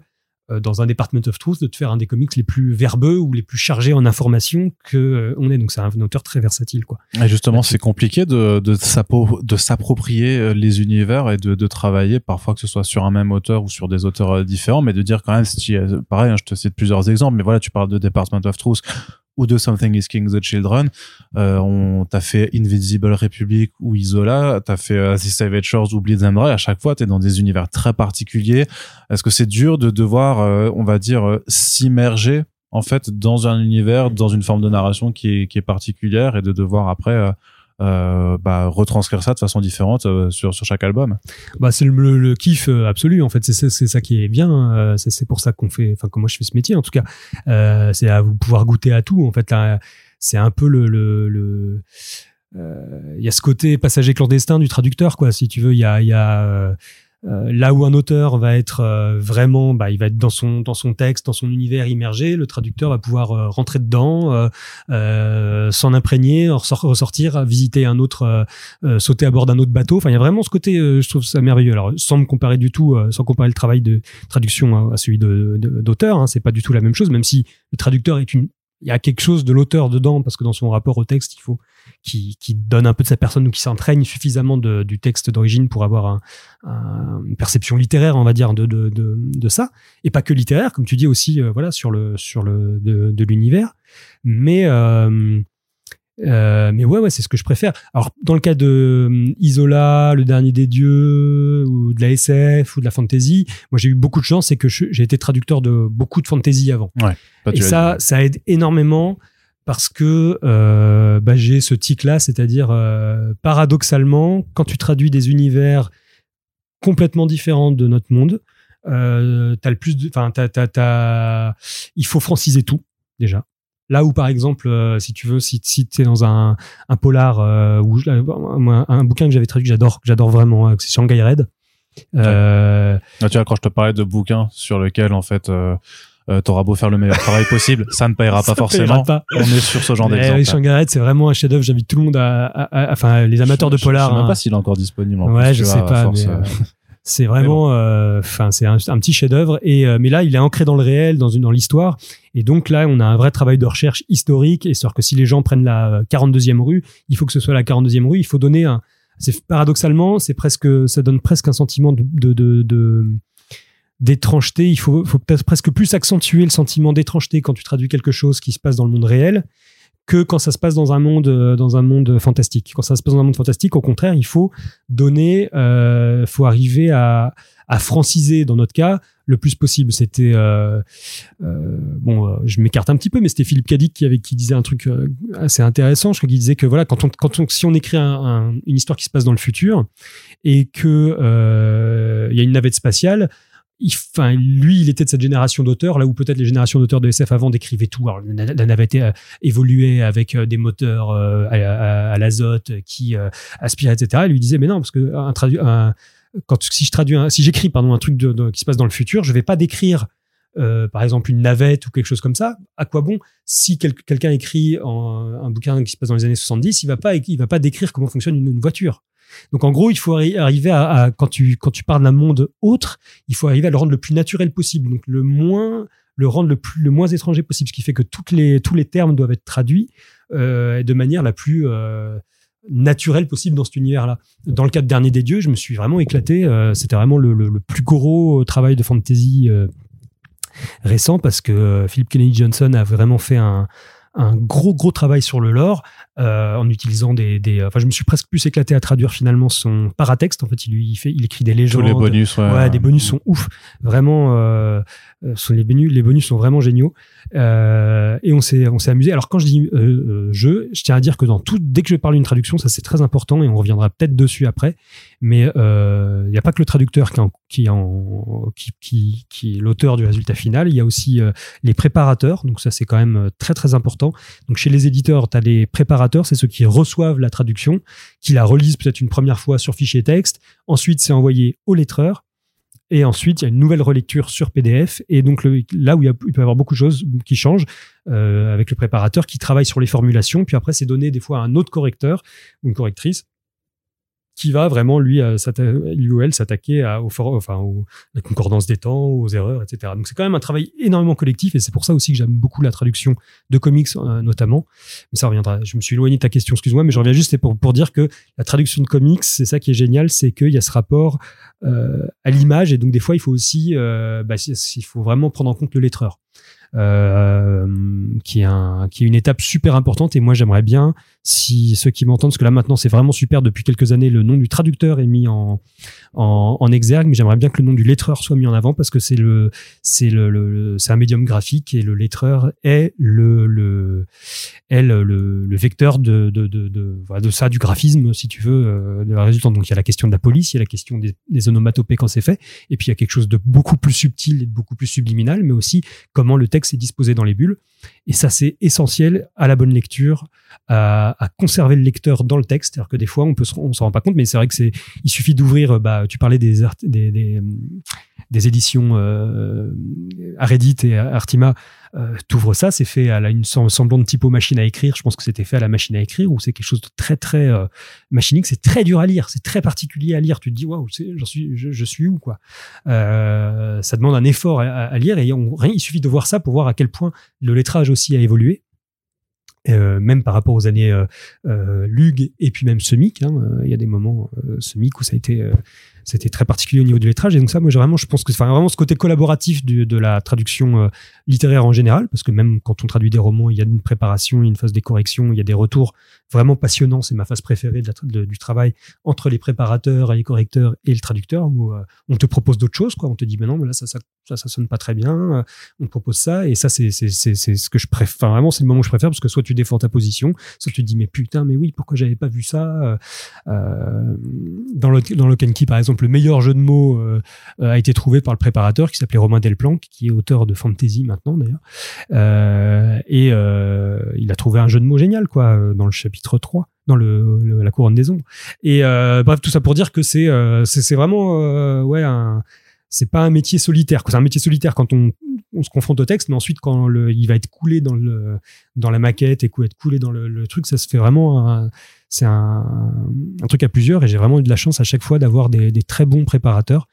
dans un Department of Truth de te faire un des comics les plus verbeux ou les plus chargés en information que on est. Donc c'est un auteur très versatile, quoi. Et justement, c'est compliqué de de s'approprier les univers et de, de travailler parfois que ce soit sur un même auteur ou sur des auteurs différents, mais de dire quand même, si, pareil, hein, je te cite plusieurs exemples, mais voilà, tu parles de Department of Truth ou de Something is King the Children. Euh, on t'a fait Invisible Republic ou Isola, t'as fait euh, The Savage Shores ou Bleeds and. À chaque fois, t'es dans des univers très particuliers. Est-ce que c'est dur de devoir, euh, on va dire, euh, s'immerger en fait dans un univers, dans une forme de narration qui est, qui est particulière et de devoir après euh, bah, retranscrire ça de façon différente euh, sur, sur chaque album. Bah, c'est le, le, kiff euh, absolu en fait. C'est ça qui est bien. Hein. c'est pour ça qu'on fait, enfin que moi je fais ce métier en tout cas. c'est à vous pouvoir goûter à tout en fait. C'est un peu le, le, le il y a ce côté passager clandestin du traducteur quoi si tu veux il y a, y a euh, là où un auteur va être euh, vraiment, bah, il va être dans son dans son texte, dans son univers immergé, le traducteur va pouvoir euh, rentrer dedans, s'en imprégner, ressortir, visiter un autre, sauter à bord d'un autre bateau. Enfin, il y a vraiment ce côté, je trouve ça merveilleux. Alors, sans me comparer du tout, sans comparer le travail de traduction à, celui de d'auteur, hein, c'est pas du tout la même chose, même si le traducteur est une il y a quelque chose de l'auteur dedans parce que dans son rapport au texte, il faut qui, qui donne un peu de sa personne ou qui s'entraîne suffisamment du texte d'origine pour avoir un, une perception littéraire, on va dire, de, de, de, ça. Et pas que littéraire, comme tu dis aussi, euh, voilà, sur le sur le de l'univers, mais euh, euh, mais ouais, ouais, c'est ce que je préfère. Alors, dans le cas de euh, Isola, Le Dernier des Dieux, ou de la SF, ou de la fantasy, moi j'ai eu beaucoup de chance, c'est que j'ai été traducteur de beaucoup de fantasy avant. Ouais, Et ça, ça aide énormément parce que euh, bah, j'ai ce tic-là, c'est-à-dire, euh, paradoxalement, quand tu traduis des univers complètement différents de notre monde, t'as le plus de, enfin, il faut franciser tout déjà. Là où par exemple, euh, si tu veux, si, si t'es dans un, un polar euh, ou je- moi, un, bouquin que j'avais traduit, que j'adore, que j'adore vraiment, euh, c'est Shanghai Red. Euh, Ah, tu vois, quand je te parlais de bouquins sur lesquels, en fait, euh, euh, t'auras beau faire le meilleur travail possible, ça ne payera ça pas forcément. payera pas. On est sur ce genre Mais d'exemple. Shanghai Red, c'est vraiment un chef-d'œuvre. J'invite tout le monde à, enfin, les amateurs de polar. Je sais même hein. pas s'il est encore disponible. En Ouais, plus, je tu sais vois, pas, mais, euh, euh, C'est vraiment, euh, enfin, c'est un, un petit chef-d'œuvre. Et euh, mais là, il est ancré dans le réel, dans une dans l'histoire. Et donc là, on a un vrai travail de recherche historique. Et c'est que si les gens prennent la 42e rue, il faut que ce soit la 42e rue. Il faut donner un. C'est paradoxalement, c'est presque, ça donne presque un sentiment de, de, de, de- d'étrangeté. Il faut, faut peut-être presque plus accentuer le sentiment d'étrangeté quand tu traduis quelque chose qui se passe dans le monde réel que quand ça se passe dans un monde euh, dans un monde fantastique. Quand ça se passe dans un monde fantastique, au contraire, il faut donner, euh, faut arriver à, à franciser dans notre cas le plus possible. C'était euh, euh, bon, euh, je m'écarte un petit peu, mais c'était Philippe Cadic qui avait qui disait un truc euh, assez intéressant. Je crois qu'il disait que voilà, quand on quand on si on écrit un- un- une histoire qui se passe dans le futur et que il y a une navette spatiale. Il- lui, il était de cette génération d'auteurs, là où peut-être les générations d'auteurs de SF avant décrivaient tout. Alors, la, navette euh, évoluait avec euh, des moteurs euh, à, l'azote qui aspiraient, etc. Il lui disait, mais non, parce que quand si je traduis, si j'écris pardon un truc de- qui se passe dans le futur, je vais pas décrire par exemple une navette ou quelque chose comme ça. À quoi bon si quel- quelqu'un écrit un bouquin qui se passe dans les années 70, il va va pas décrire comment fonctionne une voiture. Donc en gros, il faut arri- arriver à, quand tu quand tu parles d'un monde autre, il faut arriver à le rendre le plus naturel possible. Donc le moins le rendre le plus le moins étranger possible, ce qui fait que les tous les termes doivent être traduits euh, de manière la plus euh, naturelle possible dans cet univers-là. Dans le cas de Dernier des Dieux, je me suis vraiment éclaté. euh, C'était vraiment le, le- plus gros travail de fantasy euh, récent parce que euh, Philip Kennedy Johnson a vraiment fait un, un gros gros travail sur le lore euh, en utilisant des, des enfin je me suis presque plus éclaté à traduire finalement son paratexte en fait il fait il écrit des Tous légendes les bonus, ouais. Ouais, des bonus sont ouf. Vraiment, euh, euh, sont les bonus, les bonus sont vraiment géniaux. Euh, et on s'est, on s'est amusé. Alors quand je dis jeu, je tiens à dire que dans tout, dès que je parle d'une traduction, ça c'est très important et on reviendra peut-être dessus après. Mais euh, il n'y a pas que le traducteur qui, est l'auteur du résultat final. Il y a aussi euh, les préparateurs. Donc ça c'est quand même euh, très très important. Donc chez les éditeurs, tu as les préparateurs, c'est ceux qui reçoivent la traduction, qui la relisent peut-être une première fois sur fichier texte. Ensuite, c'est envoyé au lettreur. Et ensuite, il y a une nouvelle relecture sur PDF. Et donc, là où il, peut y avoir beaucoup de choses qui changent avec le préparateur qui travaille sur les formulations. Puis après, c'est donné des fois à un autre correcteur ou une correctrice qui va vraiment, lui, euh, lui ou elle, s'attaquer à, enfin, à la concordance des temps, aux erreurs, etc. Donc, c'est quand même un travail énormément collectif. Et c'est pour ça aussi que j'aime beaucoup la traduction de comics, euh, notamment. Mais ça reviendra. Je me suis éloigné de ta question, excuse-moi, mais je reviens juste pour, pour dire que la traduction de comics, c'est ça qui est génial, c'est qu'il y a ce rapport euh, à l'image et donc des fois il faut aussi bah, il faut vraiment prendre en compte le lettreur qui qui est une étape super importante et moi j'aimerais bien si ceux qui m'entendent parce que là maintenant c'est vraiment super depuis quelques années le nom du traducteur est mis en en, exergue mais j'aimerais bien que le nom du lettreur soit mis en avant parce que c'est le c'est le, c'est un médium graphique et le lettreur est le le est le, le, vecteur de de, de, de, de ça du graphisme si tu veux euh, de la résultante. Donc il y a la question de la police il y a la question des, des onomatopées quand c'est fait et puis il y a quelque chose de beaucoup plus subtil et de beaucoup plus subliminal mais aussi comment le texte est disposé dans les bulles et ça c'est essentiel à la bonne lecture à, à conserver le lecteur dans le texte c'est-à-dire que des fois on peut on s'en rend pas compte mais c'est vrai que c'est il suffit d'ouvrir euh, bah tu parlais des art- des, éditions euh, Reddit et Artima euh, t'ouvres ça, c'est fait à la, une sem- semblant de typo machine à écrire. Je pense que c'était fait à la machine à écrire ou c'est quelque chose de très très euh, machinique. C'est très dur à lire, c'est très particulier à lire. Tu te dis waouh, j'en suis, je, suis où quoi? Euh, ça demande un effort à, lire et il suffit de voir ça pour voir à quel point le lettrage aussi a évolué. Euh, même par rapport aux années euh, euh, Lug et puis même Semic, hein, euh, il y a des moments Semic où ça a été c'était très particulier au niveau du lettrage. Et donc ça moi vraiment je pense que enfin vraiment ce côté collaboratif de la traduction euh, littéraire en général parce que même quand on traduit des romans il y a une préparation il y a une phase des corrections il y a des retours vraiment passionnants. C'est ma phase préférée de du travail entre les préparateurs et les correcteurs et le traducteur où euh, on te propose d'autres choses quoi. On te dit mais non mais là ça ça ça, sonne pas très bien euh, on te propose ça. Et ça c'est c'est ce que je préfère enfin vraiment c'est le moment que je préfère parce que soit tu défends ta position soit tu te dis mais putain mais oui pourquoi j'avais pas vu ça dans le dans le Kenki par exemple le meilleur jeu de mots euh, euh, a été trouvé par le préparateur qui s'appelait Romain Delplanque, qui est auteur de Fantasy maintenant d'ailleurs. Euh, et il a trouvé un jeu de mots génial, quoi, dans le chapitre 3 dans le, la couronne des ombres. Et bref, tout ça pour dire que c'est c'est vraiment ouais un c'est pas un métier solitaire. C'est un métier solitaire quand on, se confronte au texte, mais ensuite quand il va être coulé dans la maquette et être coulé dans le, truc, ça se fait vraiment. C'est un, truc à plusieurs et j'ai vraiment eu de la chance à chaque fois d'avoir des, très bons préparateurs.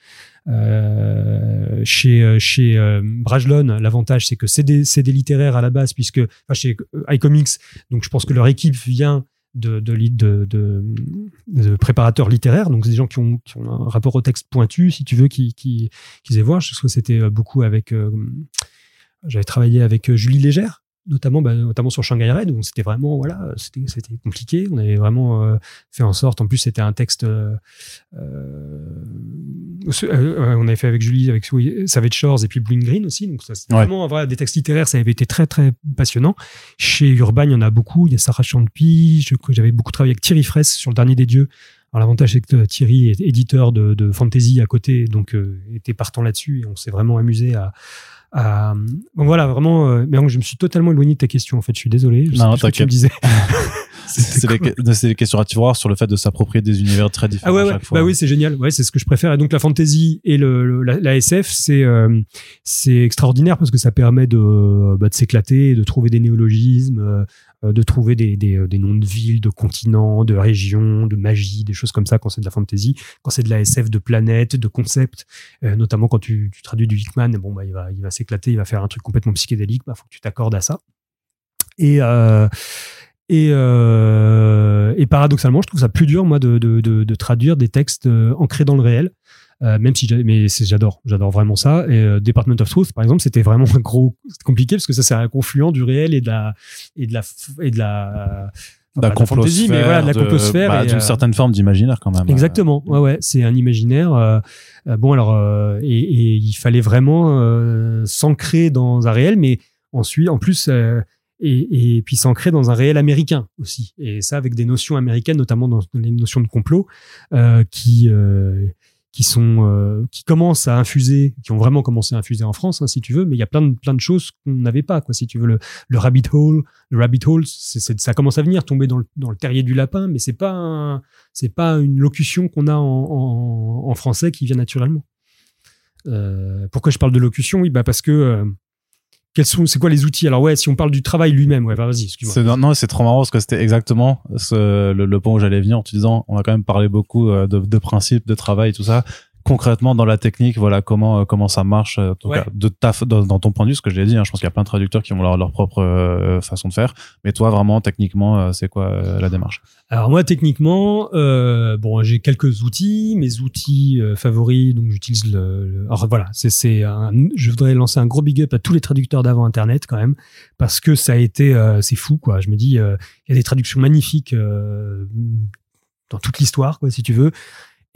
Euh, chez chez euh, Brajlon, l'avantage c'est que c'est des, littéraires à la base puisque chez euh, iComics, donc je pense que leur équipe vient de, de, de, de, de préparateurs littéraires, donc des gens qui ont, qui ont un rapport au texte pointu, si tu veux, qui, qui, qui voir. Je sais que c'était euh, beaucoup avec. euh, J'avais travaillé avec euh, Julie Légère, notamment, bah, notamment sur Shanghai Red, où c'était vraiment, voilà, c'était c'était compliqué. On avait vraiment euh, fait en sorte, en plus, c'était un texte. euh, euh, euh, on avait fait avec Julie, avec oui, Savage Shores et puis Blue Green aussi, donc ça, c'était Ouais. vraiment voilà, des textes littéraires, ça avait été très, très passionnant. Chez Urban, il y en a beaucoup. Il y a Sarah Champy. J'avais beaucoup travaillé avec Thierry Fraisse sur le dernier des dieux. Alors l'avantage c'est que euh, Thierry est éditeur de, de fantasy à côté, donc euh, était partant là-dessus et on s'est vraiment amusé à. à- Donc voilà, vraiment. euh, mais je me suis totalement éloigné de ta question. En fait, je suis désolé. Je sais Non, plus ce que tu me disais. C'est c'est des questions à tiroir sur le fait de s'approprier des univers très différents Ah ouais, à ouais. chaque fois. Bah oui, c'est génial. Ouais, c'est ce que je préfère. Et donc la fantasy et le, le- la, la SF, c'est euh, c'est extraordinaire parce que ça permet de, bah, de s'éclater, de trouver des néologismes, euh, de trouver des, des, euh, des noms de villes, de continents, de régions, de magie, des choses comme ça quand c'est de la fantasy. Quand c'est de la SF, de planètes, de concepts, euh, notamment quand tu, tu traduis du Hickman, bon bah il va il va s'éclater, il va faire un truc complètement psychédélique. Bah faut que tu t'accordes à ça. Et euh, et, euh, et paradoxalement, je trouve ça plus dur, moi, de, de, de, de traduire des textes euh, ancrés dans le réel. Euh, même si mais j'adore, j'adore vraiment ça. Et euh, Department of Truth, par exemple, c'était vraiment un gros, compliqué parce que ça c'est un confluent du réel et de la et de la et de la, de la pas fantasy, mais voilà, de la complosphère bah, d'une euh, certaine forme d'imaginaire quand même. Exactement. Ouais, ouais. C'est un imaginaire. euh, bon, alors, euh, et, et il fallait vraiment s'ancrer dans un réel, mais ensuite, en plus, et, puis s'ancrer dans un réel américain aussi. Et ça, avec des notions américaines, notamment dans les notions de complot, euh, qui euh, qui sont euh, qui commencent à infuser, qui ont vraiment commencé à infuser en France, hein, si tu veux. Mais il y a plein de plein de choses qu'on n'avait pas, quoi. Si tu veux le, rabbit hole, le rabbit hole, ça commence à venir tomber dans le, dans le terrier du lapin, mais c'est pas c'est pas une locution qu'on a en, français qui vient naturellement. Pourquoi je parle de locution? Bah parce que quels sont, c'est quoi les outils? Alors ouais, si on parle du travail lui-même, ouais, bah vas-y, excuse-moi. Non, c'est trop marrant parce que c'était exactement ce, le, le point où j'allais venir en te disant, on a quand même parlé beaucoup euh, de, de principes, de travail, tout ça. Concrètement, dans la technique, voilà comment euh, comment ça marche, euh, en tout Ouais. cas, de ta, dans, dans ton point de vue, ce que je l'ai dit. hein, je pense qu'il y a plein de traducteurs qui ont leur, leur propre euh, façon de faire. Mais toi, vraiment, techniquement, euh, c'est quoi la démarche? Alors moi, techniquement, bon, j'ai quelques outils, mes outils favoris, donc j'utilise le, le- Alors voilà, c'est, c'est je voudrais lancer un gros big up à tous les traducteurs d'avant Internet quand même, parce que ça a été, c'est fou quoi. Je me dis, il y a des traductions magnifiques dans toute l'histoire, quoi, si tu veux.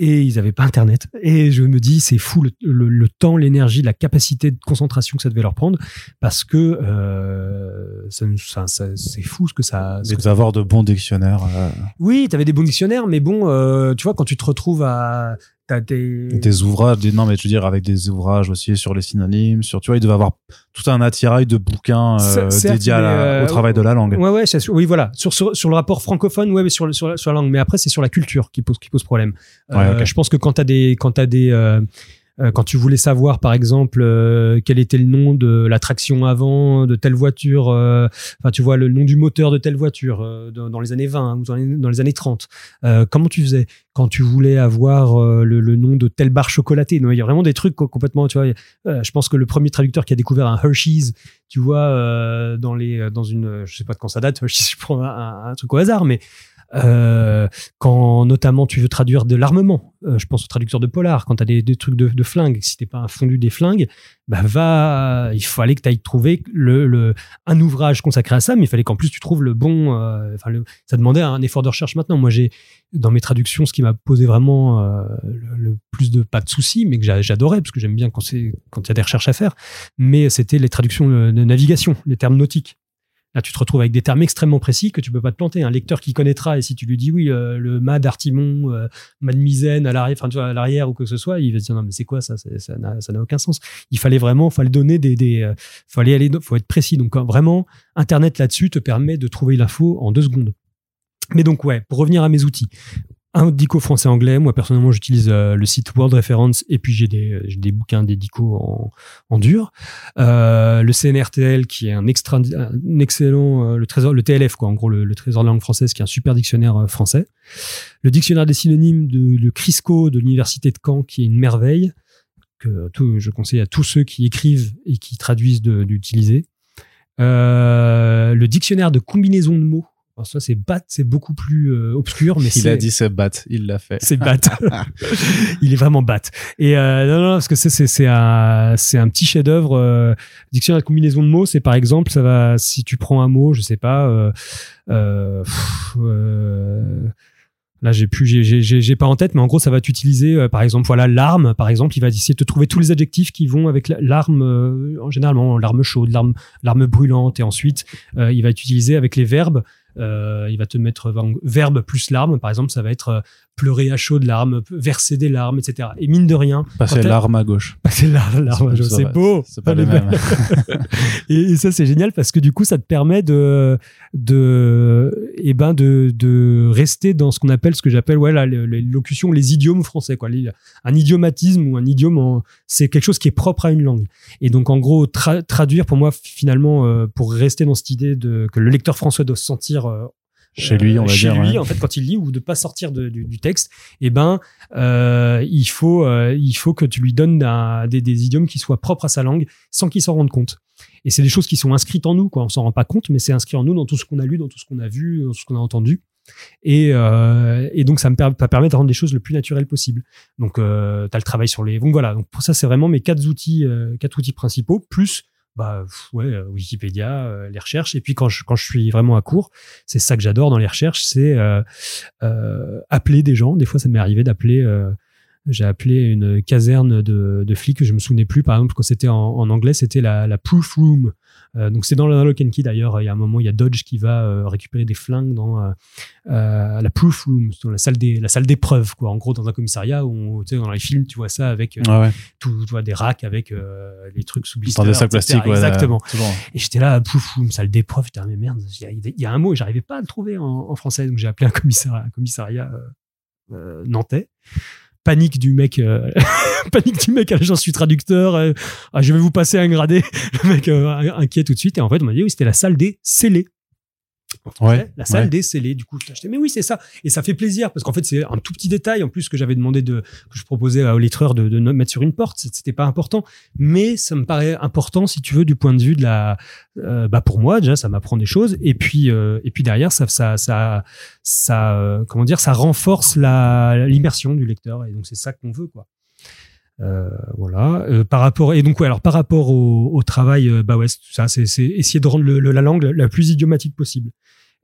Et ils n'avaient pas Internet. Et je me dis, c'est fou le, le- le temps, l'énergie, la capacité de concentration que ça devait leur prendre, parce que euh, ça, ça- ça- c'est fou ce que ça. ce C'est que d'avoir de bons dictionnaires. euh, oui, tu avais des bons dictionnaires, mais bon, euh, tu vois, quand tu te retrouves à. T'as des. des ouvrages, des, non mais je veux dire avec des ouvrages aussi sur les synonymes, sur tu vois, il devait avoir tout un attirail de bouquins euh, dédiés euh, au travail de la langue. Ouais, ouais, c'est- oui, voilà. Sur, sur, sur le rapport francophone, ouais, mais sur, sur, la, sur la langue. Mais après, c'est sur la culture qui pose, qui pose problème. Ouais, Euh. Je pense que quand t'as des. Quand t'as des quand tu voulais savoir, par exemple, euh, quel était le nom de la traction avant de telle voiture, euh, enfin, tu vois, le nom du moteur de telle voiture euh, dans, les années 20 ou dans les, années 30, euh, comment tu faisais quand tu voulais avoir euh, le, le nom de telle barre chocolatée? Il y a vraiment des trucs co- complètement, tu vois. euh, je pense que le premier traducteur qui a découvert un Hershey's, tu vois, euh, dans les, dans une, je sais pas de quand ça date, je prends un- un truc au hasard, mais euh, quand notamment tu veux traduire de l'armement, euh, je pense au traducteur de polar, quand tu as des, trucs de, flingues, si t'es pas un fondu des flingues, bah va, il fallait que tu ailles trouver le, le, un ouvrage consacré à ça, mais il fallait qu'en plus tu trouves le bon, euh, ça demandait un effort de recherche maintenant. Moi j'ai dans mes traductions, ce qui m'a posé vraiment le, plus de pas de soucis, mais que j'a- j'adorais parce que j'aime bien quand il y a des recherches à faire, mais c'était les traductions de navigation, les termes nautiques. Tu te retrouves avec des termes extrêmement précis que tu peux pas te planter. Un lecteur qui connaîtra, et si tu lui dis oui, le mât d'Artimon, euh, Misaine à l'arrière, enfin, ou que ce soit, il va se dire non, mais c'est quoi ça? Ça n'a aucun sens. Il fallait vraiment, fallait donner des, des fallait aller, faut être précis. Donc, vraiment, Internet là-dessus te permet de trouver l'info en deux secondes. Mais donc, ouais, pour revenir à mes outils un dico français-anglais. Moi, personnellement, j'utilise euh, le site World Reference et puis j'ai des, bouquins des dico en, dur. Euh, le CNRTL, qui est un, extra, un excellent, euh, le trésor, le TLF, quoi, en gros, le, trésor de langue française, qui est un super dictionnaire français. Le dictionnaire des synonymes de, Crisco de l'Université de Caen, qui est une merveille, que je conseille à tous ceux qui écrivent et qui traduisent d'utiliser. le dictionnaire de combinaison de mots alors ça, c'est bat, c'est beaucoup plus euh, obscur, mais il a dit c'est bat, il l'a fait. C'est bat. il est vraiment bat. Et euh, non, non, parce que c'est c'est un c'est un petit chef-d'œuvre. Euh, dictionnaire de combinaison de mots, c'est par exemple, ça va si tu prends un mot, je sais pas. Euh, euh, Là, j'ai plus, j'ai pas en tête, mais en gros, ça va t'utiliser, par exemple, voilà, l'arme, par exemple, il va essayer de te trouver tous les adjectifs qui vont avec l'arme, en généralement, l'arme chaude, l'arme, l'arme brûlante, et ensuite, il va t'utiliser avec les verbes euh, il va te mettre verbe plus larmes, par exemple, ça va être euh, pleurer à chaud de larmes, verser des larmes, etc. Et mine de rien. Passer l'arme à gauche. Passer l'arme à gauche, c'est beau. C'est pas les mêmes. et, ça, c'est génial parce que du coup, ça te permet de, de, eh ben, de, de rester dans ce qu'on appelle, ce que j'appelle, ouais, les locutions, les idiomes français, quoi. Un idiomatisme ou un idiome, c'est quelque chose qui est propre à une langue. Et donc, en gros, traduire pour moi, finalement, euh, pour rester dans cette idée de, que le lecteur français doit se sentir euh, chez lui, on va chez dire. lui, en fait, quand il lit ou de pas sortir du, texte, eh ben, euh, il faut, il faut que tu lui donnes des, des, idiomes qui soient propres à sa langue, sans qu'il s'en rende compte. Et c'est des choses qui sont inscrites en nous, quoi. On s'en rend pas compte, mais c'est inscrit en nous dans tout ce qu'on a lu, dans tout ce qu'on a vu, dans tout ce qu'on a entendu. Et, et donc, ça me permet de rendre les choses le plus naturelles possible. Donc, tu as le travail sur les. Donc voilà. Donc pour ça, c'est vraiment mes quatre outils, quatre outils principaux, plus bah ouais, euh, Wikipédia, euh, les recherches. Et puis quand je, suis vraiment à court, c'est ça que j'adore dans les recherches, c'est euh, euh, appeler des gens. Des fois, ça m'est arrivé d'appeler. J'ai appelé une caserne de, de flics, je me souvenais plus. Par exemple, quand c'était en, en, anglais, c'était la, la proof room. Euh, donc c'est dans, Lock and Key d'ailleurs. Il y a un moment, il y a Dodge qui va euh, récupérer des flingues dans euh, la proof room, dans la salle des la salle d'épreuve quoi. En gros, dans un commissariat où tu sais, dans les films, tu vois ça avec ah tout, tu vois des racks avec les trucs sous blister. Dans des sacs plastiques, exactement. et j'étais là, proof room, salle d'épreuve. Putain, mais merde, il y, a un mot, j'arrivais pas à le trouver en, en français, donc j'ai appelé un commissariat, un commissariat nantais panique du mec euh, panique du mec j'en suis traducteur euh, ah, je vais vous passer un gradé. Le mec euh, inquiet tout de suite. Et en fait on m'a dit oui c'était la salle des scellés ouais, la salle des scellés. Du coup, je acheté. Mais oui, c'est ça. Et ça fait plaisir parce qu'en fait, c'est un tout petit détail en plus que j'avais demandé de, que je proposais au lettreur de, de mettre sur une porte. C'était pas important, mais ça me paraît important si tu veux du point de vue de la, euh, bah pour moi déjà, ça m'apprend des choses. Et puis, euh, et puis derrière, ça, ça, ça, ça, euh, comment dire, ça renforce la l'immersion du lecteur. Et donc c'est ça qu'on veut, quoi. Euh, voilà. Euh, par rapport et donc ouais, alors par rapport au, au travail, euh, bah ouais, ça c'est essayer de rendre le, la langue la plus idiomatique possible.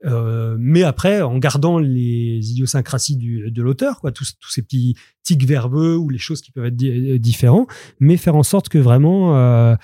Euh, mais après, en gardant les idiosyncrasies du, de l'auteur, quoi, tous, tous ces petits tics verbeux ou les choses qui peuvent être différents, mais faire en sorte que vraiment euh,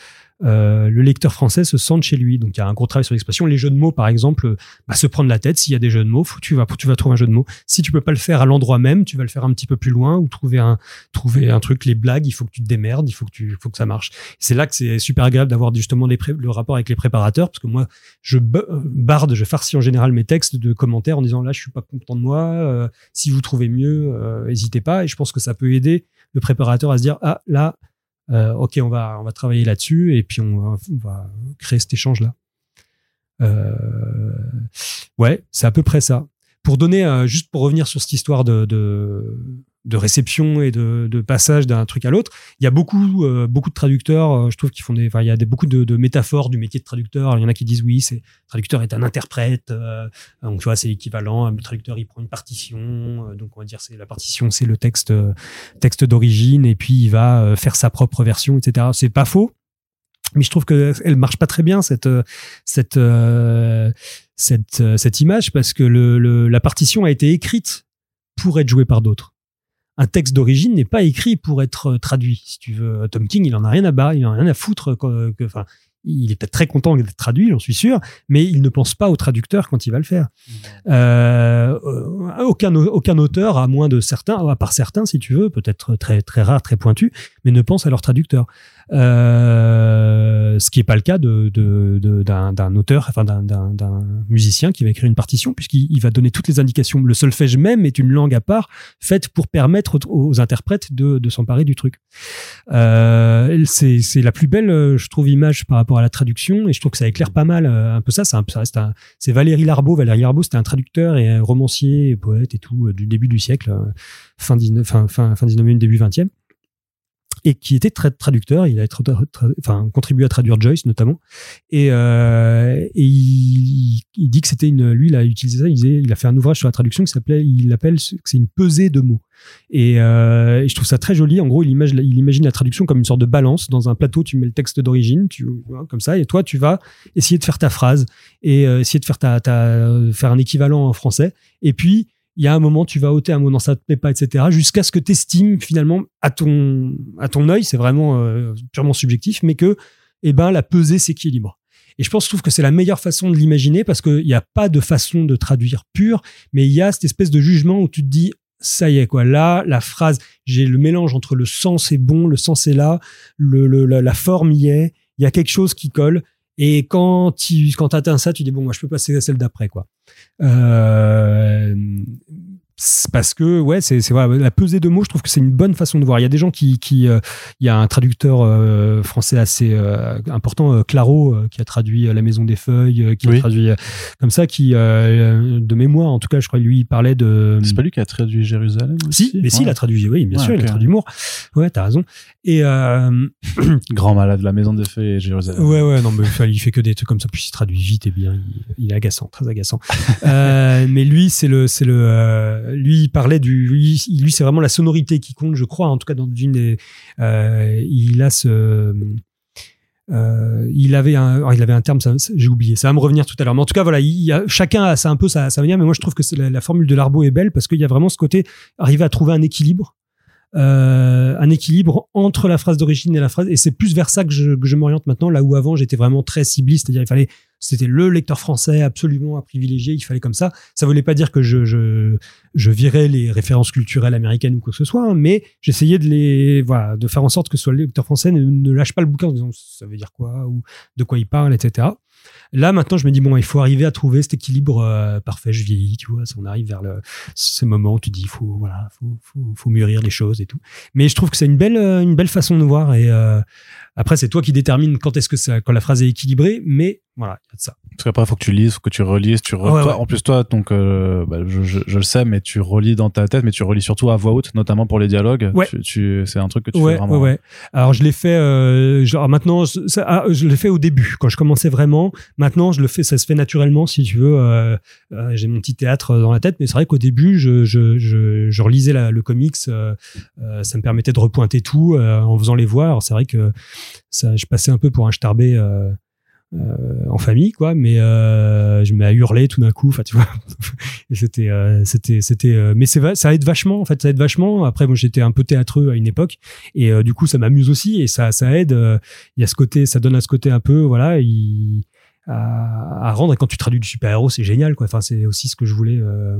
euh, le lecteur français se sente chez lui. Donc il y a un gros travail sur l'expression. Les jeux de mots, par exemple, bah, se prendre la tête. S'il y a des jeux de mots, faut, tu vas tu vas trouver un jeu de mots. Si tu peux pas le faire à l'endroit même, tu vas le faire un petit peu plus loin ou trouver un trouver un truc. Les blagues, il faut que tu te démerdes, il faut que tu faut que ça marche. C'est là que c'est super agréable d'avoir justement le rapport avec les préparateurs parce que moi je barde, je farcis en général mes textes de commentaires en disant là je suis pas content de moi. Euh, si vous trouvez mieux, euh, n'hésitez pas. Et je pense que ça peut aider le préparateur à se dire ah là euh, ok, on va, on va travailler là-dessus et puis on va, créer cet échange-là. Euh, ouais, c'est à peu près ça. Pour donner, euh, juste pour revenir sur cette histoire de, de réception et de, de passage d'un truc à l'autre. Il y a beaucoup, euh, beaucoup de traducteurs, euh, je trouve, qui font des, enfin, il y a des, beaucoup de, de, métaphores du métier de traducteur. il y en a qui disent oui, c'est traducteur est un interprète, euh, donc tu vois, c'est l'équivalent. Le traducteur, il prend une partition, donc on va dire c'est la partition, c'est le texte, texte d'origine, et puis il va faire sa propre version, etc. C'est pas faux, mais je trouve que elle marche pas très bien cette cette cette cette image parce que le, le, la partition a été écrite pour être jouée par d'autres un texte d'origine n'est pas écrit pour être euh, traduit. Si tu veux, Tom King, il en a rien à battre, il en a rien à foutre. Que, enfin, il est peut-être très content d'être traduit, j'en suis sûr, mais il ne pense pas au traducteur quand il va le faire. Euh, aucun, aucun auteur, à moins de certains, à part certains, si tu veux, peut-être très, très rares, très pointus, mais ne pense à leur traducteur. Euh, ce qui n'est pas le cas de, d'un, auteur, enfin d'un, musicien qui va écrire une partition, puisqu'il va donner toutes les indications. Le solfège même est une langue à part, faite pour permettre aux, interprètes de, s'emparer du truc. Euh, c'est, la plus belle, je trouve, image par rapport à la traduction, et je trouve que ça éclaire pas mal euh, un peu ça. C'est, un, c'est Valérie Larbeau. Valérie Larbeau, c'était un traducteur et un romancier, poète et tout, du début du siècle, fin, 19, fin, fin, fin 19e, début 20e et qui était très traducteur. Il a contribué à traduire Joyce notamment. Et, euh, il, dit que c'était une. Lui, il a utilisé ça. Il, a fait un ouvrage sur la traduction qui s'appelait. Il appelle c'est une pesée de mots. Et, euh, et, je trouve ça très joli. En gros, il imagine, la traduction comme une sorte de balance. Dans un plateau, tu mets le texte d'origine, vois, comme ça, et toi, tu vas essayer de faire ta phrase et euh, essayer de faire ta, faire un équivalent en français. Et puis il y a un moment, tu vas ôter un mot, dans ça te plaît pas, etc. Jusqu'à ce que tu estimes finalement à ton, à ton œil, c'est vraiment euh, purement subjectif, mais que eh ben, la pesée s'équilibre. Et je pense, je trouve que c'est la meilleure façon de l'imaginer parce qu'il n'y a pas de façon de traduire pure, mais il y a cette espèce de jugement où tu te dis, ça y est, quoi. Là, la phrase, j'ai le mélange entre le sens est bon, le sens est là, le, la forme y est, il y a quelque chose qui colle. Et quand tu quand atteins ça, tu dis bon, moi je peux passer à celle d'après quoi. Euh, parce que ouais c'est c'est voilà, la pesée de mots je trouve que c'est une bonne façon de voir. Il y a des gens qui qui euh, il y a un traducteur euh, français assez euh, important Claro qui a traduit La Maison des Feuilles qui a traduit comme ça qui de mémoire en tout cas je crois lui il parlait de c'est pas lui qui a traduit Jérusalem si mais si il a traduit oui bien sûr il a traduit Moore. Ouais t'as raison. Et grand malade La Maison des Feuilles et Jérusalem. Ouais ouais non mais il fait que des trucs comme ça. Puis il traduit vite et bien. Il, est agaçant très agaçant. Mais lui c'est le c'est le lui, parlait du, lui, c'est vraiment la sonorité qui compte, je crois. En tout cas, dans une des, euh, il a ce, euh, il avait un, il avait un terme, j'ai oublié, ça va me revenir tout à l'heure. Mais en tout cas, voilà, chacun a un peu sa, manière. Mais moi, je trouve que la, formule de Larbeau est belle parce qu'il y a vraiment ce côté arriver à trouver un équilibre. Euh, un équilibre entre la phrase d'origine et la phrase et c'est plus vers ça que je, je m'oriente maintenant là où avant j'étais vraiment très cibliste c'est-à-dire il fallait c'était le lecteur français absolument à privilégier, il fallait comme ça. Ça voulait pas dire que je, je, je virais les références culturelles américaines ou quoi que ce soit, hein, mais j'essayais de les, voilà, de faire en sorte que soit le lecteur français ne, ne, lâche pas le bouquin en disant ça veut dire quoi ou de quoi il parle, etc. Là, maintenant, je me dis, bon, il faut arriver à trouver cet équilibre euh, parfait. Je vieillis, tu vois, on arrive vers le, ce moment où tu dis, il faut, voilà, faut, faut, faut, mûrir les choses et tout. Mais je trouve que c'est une belle, euh, une belle façon de voir. Et euh, après, c'est toi qui détermine quand est-ce que ça, quand la phrase est équilibrée. Mais voilà, il y a de ça. Parce qu'après, il faut que tu lises, faut que tu relises, tu En plus, toi, donc, euh, bah, je, je, je, le sais, mais tu relis dans ta tête, mais tu relis surtout à voix haute, notamment pour les dialogues. Ouais. Tu, tu c'est un truc que tu fais vraiment. Ouais, ouais. Alors, je l'ai fait, genre, maintenant, ça, ah, je l'ai fait au début, quand je commençais vraiment. Maintenant, je le fais, ça se fait naturellement, si tu veux. Euh, euh j'ai mon petit théâtre dans la tête, mais c'est vrai qu'au début, je, je, je, relisais le comics. Euh, ça me permettait de repointer tout en faisant les voix. C'est vrai que je passais un peu pour un starbé. En famille quoi mais je me à hurler tout d'un coup enfin tu vois c'était c'était c'était mais ça aide vachement en fait ça aide vachement après moi j'étais un peu théâtreux à une époque et du coup ça m'amuse aussi et ça ça aide il y a ce côté ça donne à ce côté un peu voilà il à, rendre. Et quand tu traduis du super-héros, c'est génial, quoi. Enfin, c'est aussi ce que je voulais. Euh,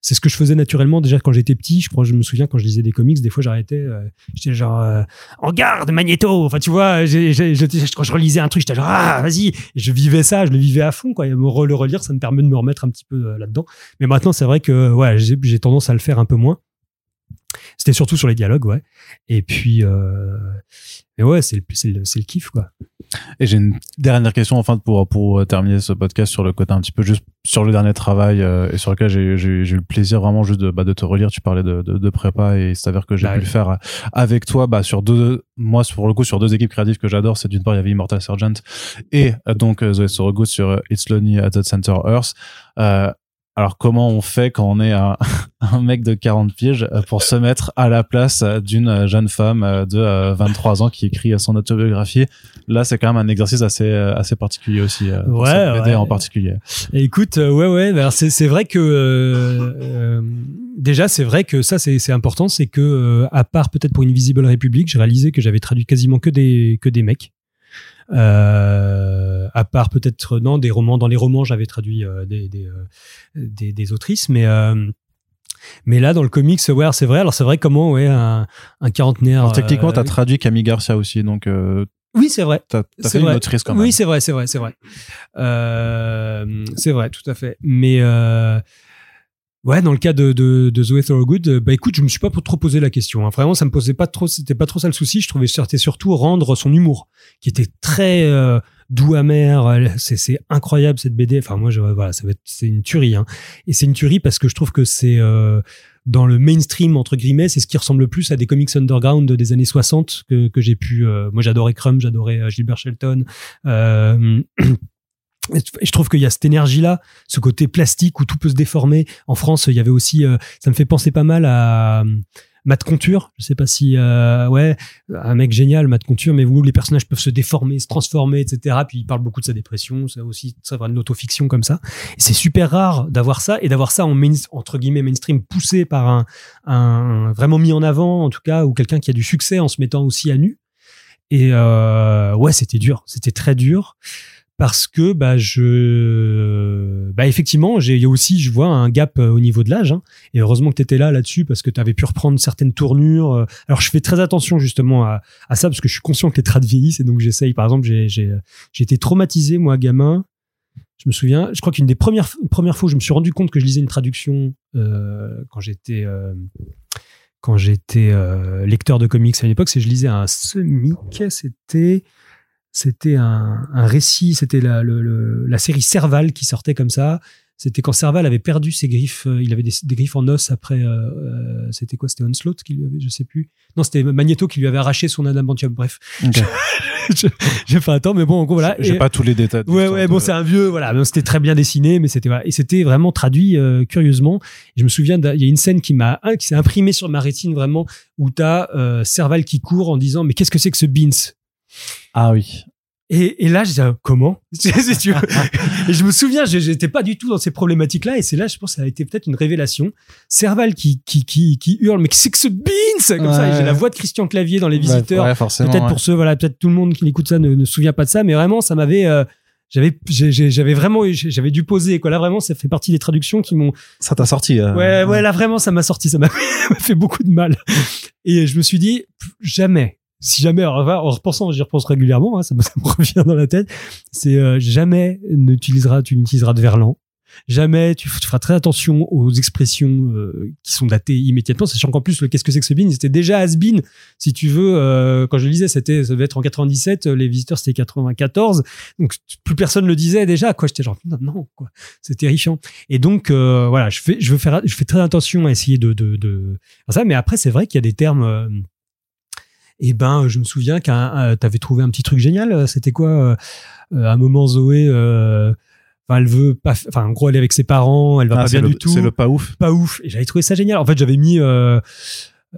c'est ce que je faisais naturellement déjà quand j'étais petit. Je crois, je me souviens quand je lisais des comics, des fois j'arrêtais. Euh, j'étais genre euh, en garde, Magneto. Enfin, tu vois, quand je relisais un truc, j'étais genre ah, vas-y. je vivais ça, je le vivais à fond, quoi. Et me le relire, ça me permet de me remettre un petit peu là-dedans. Mais maintenant, c'est vrai que ouais, j'ai tendance à le faire un peu moins. C'était surtout sur les dialogues, ouais. Et puis, euh, mais ouais, c'est le, c'est le, le, kiff, quoi. Et j'ai une dernière question, enfin, pour, pour terminer ce podcast sur le côté un petit peu juste sur le dernier travail euh, et sur lequel j'ai, eu le plaisir vraiment juste de, bah, de te relire. Tu parlais de, de, de prépa et il s'avère que j'ai bah pu le faire avec toi, bah, sur deux, moi, pour le coup, sur deux équipes créatives que j'adore. C'est d'une part, il y avait Immortal Sergeant et euh, donc Zoé Sorogood sur It's Lonely at the Center Earth. Euh, alors comment on fait quand on est un, un mec de 40 piges euh, pour se mettre à la place d'une jeune femme euh, de 23 euh, ans qui écrit son autobiographie? Là, c'est quand même un exercice assez assez particulier aussi. Ouais, ouais. en particulier. écoute, ouais, ouais. C'est c'est vrai que euh, déjà c'est vrai que ça c'est c'est important, c'est que à part peut-être pour Invisible Republic, j'ai réalisé que j'avais traduit quasiment que des que des mecs. Euh, à part peut-être non des romans. Dans les romans, j'avais traduit euh, des, des, euh, des, des autrices, mais mais là, dans le comics, ouais, c'est vrai. Alors, c'est vrai comment, ouais, un, un quarantenaire. Alors, techniquement, tu as euh, traduit Camille Garcia aussi, donc Oui, c'est vrai. tu as, C'est fait une vrai. autrice quand même. Oui, c'est vrai, c'est vrai, c'est vrai. Euh, c'est vrai, tout à fait. Mais euh, ouais, dans le cas de, de, de Zoé Thorogood, euh, bah écoute, je me suis pas trop posé la question. hein. Vraiment, ça me posait pas trop, c'était pas trop ça le souci. Je trouvais c'était surtout rendre son humour, qui était très euh, doux amer. Elle- C'est incroyable cette BD. Enfin, moi, voilà, ça va être, c'est une tuerie. Hein. Et c'est une tuerie parce que je trouve que c'est euh, dans le mainstream entre guillemets, c'est ce qui ressemble le plus à des comics underground des années 60 que, que j'ai pu. euh, moi, j'adorais Crumb, j'adorais euh, Gilbert Shelton. Euh, je trouve qu'il y a cette énergie-là, ce côté plastique où tout peut se déformer. En France, il y avait aussi, euh, ça me fait penser pas mal à euh, Matt Conture. Je sais pas si, euh, ouais, un mec génial, Matt Conture, mais où les personnages peuvent se déformer, se transformer, etc. Puis il parle beaucoup de sa dépression, ça aussi, ça va de l'autofiction comme ça. C'est super rare d'avoir ça et d'avoir ça en entre guillemets mainstream poussé par un, un vraiment mis en avant, en tout cas, ou quelqu'un qui a du succès en se mettant aussi à nu. Et euh, ouais, c'était dur, c'était très dur parce que bah je bah effectivement j'ai aussi je vois un gap euh, au niveau de l'âge hein. et heureusement que tu étais là là-dessus parce que tu avais pu reprendre certaines tournures euh. alors je fais très attention justement à, à ça parce que je suis conscient que les traits vieillissent et donc j'essaye par exemple j'ai j'ai j'ai été traumatisé moi gamin je me souviens je crois qu'une des premières premières fois où je me suis rendu compte que je lisais une traduction euh, quand j'étais euh, quand j'étais euh, lecteur de comics à une époque c'est je lisais un semic c'était? C'était un, un récit, c'était la, série Serval qui sortait comme ça. C'était quand Serval avait perdu ses griffes, euh, il avait des, des griffes en os après. euh, euh, c'était quoi C'était Onslaught qui lui avait, je sais plus. Non, c'était Magneto qui lui avait arraché son adamantium. Bref, j'ai fait un temps, mais bon, en gros voilà. J'ai pas tous les détails. Ouais, ouais, de- bon, c'est un vieux, voilà. C'était très bien dessiné, mais c'était, voilà. Et c'était vraiment traduit, euh, curieusement. Et je me souviens, il y a une scène qui m'a, qui s'est imprimée sur ma rétine, vraiment, où t'as, euh, Serval qui court en disant, mais qu'est-ce que c'est que ce Beans? Ah oui. Et, et là, je disais, ah, comment? Je me souviens, je- j'étais pas du tout dans ces problématiques-là. Et c'est là, je pense, que ça a été peut-être une révélation. Serval qui, qui, qui, qui hurle, mais c'est que ce Beans Comme ça, j'ai la voix de Christian Clavier dans Les Visiteurs. ouais, peut-être ouais. pour ceux, voilà, peut-être tout le monde qui écoute ça ne, ne se souvient pas de ça, mais vraiment, ça m'avait, euh, j'avais, j'avais vraiment, j'avais dû poser, quoi. Là, vraiment, ça fait partie des traductions qui m'ont, Ça t'a sorti. euh, ouais, ouais, là, vraiment, ça m'a sorti, ça m'a fait, beaucoup de mal. Et je me suis dit, jamais, si jamais, en en repensant, j'y repense régulièrement, hein, ça, me, revient dans la tête, c'est euh, jamais n'utiliseras, tu n'utiliseras de verlan. Jamais tu, feras très attention aux expressions euh, qui sont datées immédiatement, sachant qu'en plus le qu'est-ce que c'est que ce bin, c'était déjà has-been, si tu veux. euh, quand je le lisais, c'était ça devait être en 97, euh, les visiteurs c'était 94, donc plus personne le disait déjà. Quoi, j'étais genre non, non quoi, c'est terrifiant. Et donc euh, voilà, je fais, je veux faire, je fais très attention à essayer de, de, de ça. Mais après, c'est vrai qu'il y a des termes. Euh, et ben, je me souviens qu'un, t'avais trouvé un petit truc génial. euh, C'était quoi euh, euh, À un moment, Zoé, euh, enfin, elle veut pas, enfin, en gros, elle est avec ses parents, elle va Ah, pas bien le- du tout C'est le pas ouf. pas ouf. Et j'avais trouvé ça génial. En fait, j'avais mis, euh,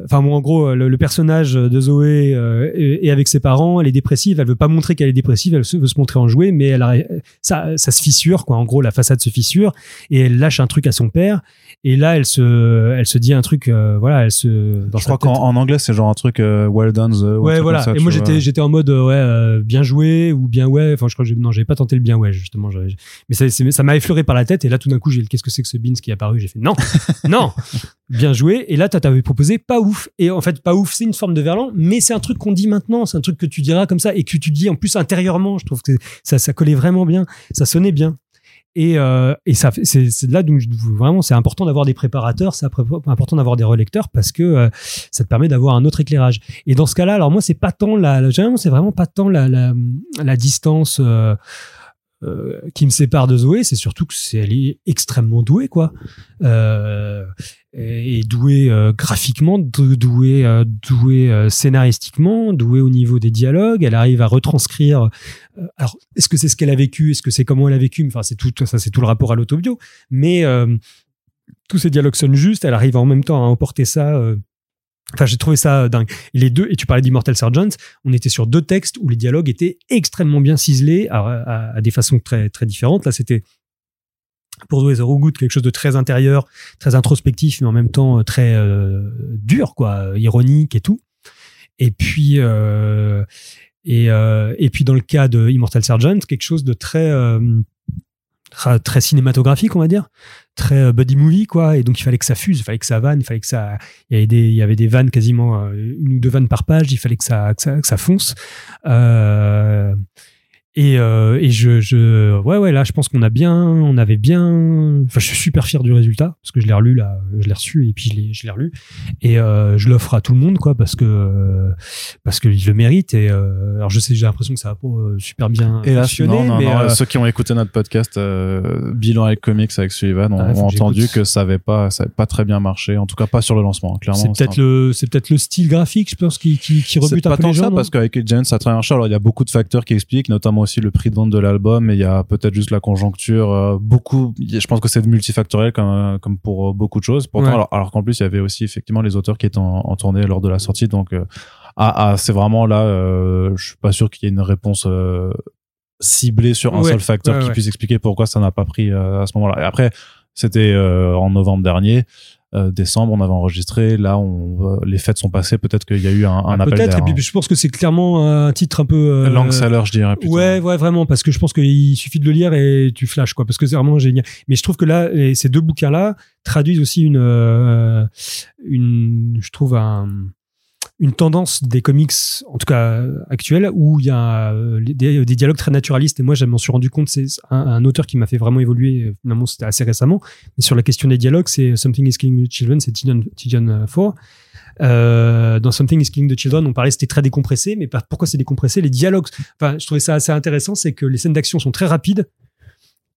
enfin, moi, en gros, le, le personnage de Zoé euh, est, est avec ses parents. Elle est dépressive. Elle veut pas montrer qu'elle est dépressive. Elle se- veut se montrer enjouée, mais elle a, ça, ça se fissure, quoi. En gros, la façade se fissure et elle lâche un truc à son père. Et là, elle se, elle se dit un truc, euh, voilà, elle se. Dans Je crois qu'en en anglais, c'est genre un truc euh, well done. The, Ouais, voilà. ça, et moi, j'étais, j'étais en mode, euh, ouais, euh, bien joué ou bien ouais. Enfin, je crois que non, j'avais pas tenté le bien ouais, justement. Mais ça, ça m'a effleuré par la tête. Et là, tout d'un coup, j'ai qu'est-ce que c'est que ce Beans qui est apparu? J'ai fait non, non, bien joué. Et là, t'avais proposé pas ouf. Et en fait, pas ouf, c'est une forme de verlan, mais c'est un truc qu'on dit maintenant. C'est un truc que tu diras comme ça et que tu dis en plus intérieurement. Je trouve que ça, ça collait vraiment bien. Ça sonnait bien. Et, euh, et ça, c'est là donc vraiment c'est important d'avoir des préparateurs, c'est important d'avoir des relecteurs parce que euh, ça te permet d'avoir un autre éclairage. Et dans ce cas-là, alors moi c'est pas tant la, la- c'est vraiment pas tant la, la, la distance euh, euh, qui me sépare de Zoé, c'est surtout que c'est elle est extrêmement douée quoi, euh, et, douée euh, graphiquement, dou- douée, euh, douée euh, scénaristiquement, douée au niveau des dialogues. Elle arrive à retranscrire. alors est-ce que c'est ce qu'elle a vécu, est-ce que c'est comment elle a vécu? Enfin c'est tout ça, c'est tout le rapport à l'autobio, mais tous ces dialogues sonnent justes. Elle arrive en même temps à emporter ça. Euh, Enfin, j'ai trouvé ça dingue. Et les deux, et tu parlais d'Immortal Sergeant, on était sur deux textes où les dialogues étaient extrêmement bien ciselés à, des façons très, très différentes. Là, c'était pour Zoé Good quelque chose de très intérieur, très introspectif, mais en même temps euh, très euh, dur, quoi, euh, ironique et tout. Et puis, euh, Et, et puis dans le cas de Immortal Sergeant, quelque chose de très très cinématographique, on va dire, très buddy movie, quoi. Et donc, il fallait que ça fuse, il fallait que ça vanne, il fallait que ça. Il y avait des, il y avait des vannes quasiment une ou deux vannes par page, il fallait que ça, que ça, que ça fonce. Euh, et, euh, et je, je, ouais, ouais, là, je pense qu'on a bien, on avait bien. Enfin, je suis super fier du résultat parce que je l'ai relu là, je l'ai reçu et puis je l'ai, je l'ai relu et euh, je l'offre à tout le monde, quoi, parce que parce qu'il le mérite. Et euh, alors, je sais, j'ai l'impression que ça a pas euh, super bien et là, fonctionné. non, non, mais, non, euh, ceux qui ont écouté notre podcast euh, bilan avec comics avec Sullivan ont, Ah, ont entendu que ça avait pas, ça avait pas très bien marché. En tout cas, pas sur le lancement. Clairement, c'est peut-être le, c'est peut-être le style graphique, je pense, qui, qui, rebute un pas peu tant les ça gens. non parce qu'avec Agent ça a très bien marché. Alors il y a beaucoup de facteurs qui expliquent, notamment aussi le prix de vente de l'album. Et il y a peut-être juste la conjoncture. euh, beaucoup. Je pense que c'est multifactoriel comme comme pour euh, beaucoup de choses. Pourtant, Ouais. alors, alors qu'en plus il y avait aussi effectivement les auteurs qui étaient en, en tournée lors de la sortie. Donc euh, ah, ah, c'est vraiment là. Euh, je suis pas sûr qu'il y ait une réponse. euh, ciblée sur un Ouais, seul facteur ouais, qui puisse expliquer pourquoi ça n'a pas pris euh, à ce moment-là. Et après, c'était euh, en novembre dernier. Euh, décembre, on avait enregistré. Là, on, euh, les fêtes sont passées. Peut-être qu'il y a eu un, un Ah, appel Peut-être, et puis je pense que c'est clairement un titre un peu. euh, Long seller, je dirais plutôt. Ouais, ouais, vraiment, parce que je pense qu'il suffit de le lire et tu flashes, quoi, parce que c'est vraiment génial. Mais je trouve que là, ces deux bouquins-là traduisent aussi une, euh, une, je trouve un, une tendance des comics, en tout cas euh, actuels, où il y a euh, des, dialogues très naturalistes. Et moi, je m'en suis rendu compte, c'est un, auteur qui m'a fait vraiment évoluer. euh, Finalement, c'était assez récemment. Mais sur la question des dialogues, c'est Something is Killing the Children, c'est Tidiane Four. Dans Something is Killing the Children, on parlait c'était très décompressé, mais pourquoi c'est décompressé? Les dialogues, enfin, je trouvais ça assez intéressant, c'est que les scènes d'action sont très rapides.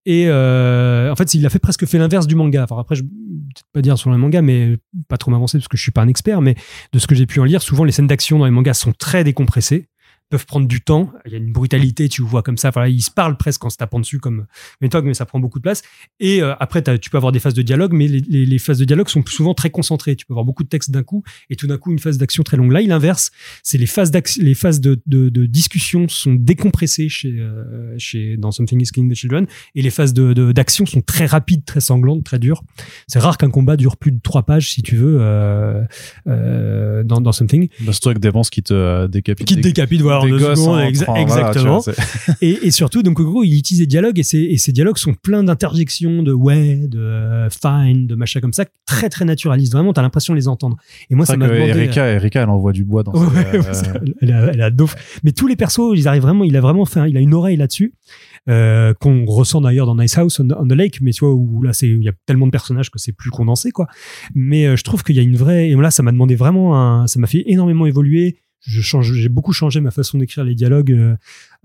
Et euh, en fait, il a presque fait l'inverse du manga. Enfin, après, je peut-être pas dire sur le manga, mais pas trop m'avancer parce que je suis pas un expert, mais de ce que j'ai pu en lire, souvent les scènes d'action dans les mangas sont très décompressées, peuvent prendre du temps. Il y a une brutalité, tu vois comme ça. Voilà, ils se parlent presque en se tapant dessus comme Metog, mais ça prend beaucoup de place. Et euh, après, tu peux avoir des phases de dialogue, mais les, les- les phases de dialogue sont souvent très concentrées. Tu peux avoir beaucoup de texte d'un coup et tout d'un coup une phase d'action très longue. Là, il inverse. C'est les phases les phases de, de, de discussion sont décompressées chez, euh, chez dans Something is Killing the Children et les phases de de- d'action sont très rapides, très sanglantes, très dures. C'est rare qu'un combat dure plus de trois pages, si tu veux, euh, euh, dans, dans Something. Bah, surtout avec des qui te euh, décapitent. Qui te décapite, voilà, en des deux gosses secondes, en exa- train, voilà, tu exactement. vois, et, et surtout, donc, en gros, il utilise des dialogues et ces, et ces dialogues sont pleins d'interjections, de ouais, de euh, fine, de machin comme ça, très, très naturalistes. Vraiment, t'as l'impression de les entendre. Et moi, ça m'a demandé. euh, Erika, Erika, elle envoie du bois dans Ouais, ses, euh, elle, a, elle a dauf. Mais tous les persos, ils arrivent vraiment, il a vraiment fait, il a une oreille là-dessus, euh, qu'on ressent d'ailleurs dans Nice House on, on the Lake, mais tu vois, où là, c'est, il y a tellement de personnages que c'est plus condensé, quoi. Mais euh, je trouve qu'il y a une vraie, et là, ça m'a demandé vraiment un, ça m'a fait énormément évoluer. Je change, j'ai beaucoup changé ma façon d'écrire les dialogues, euh,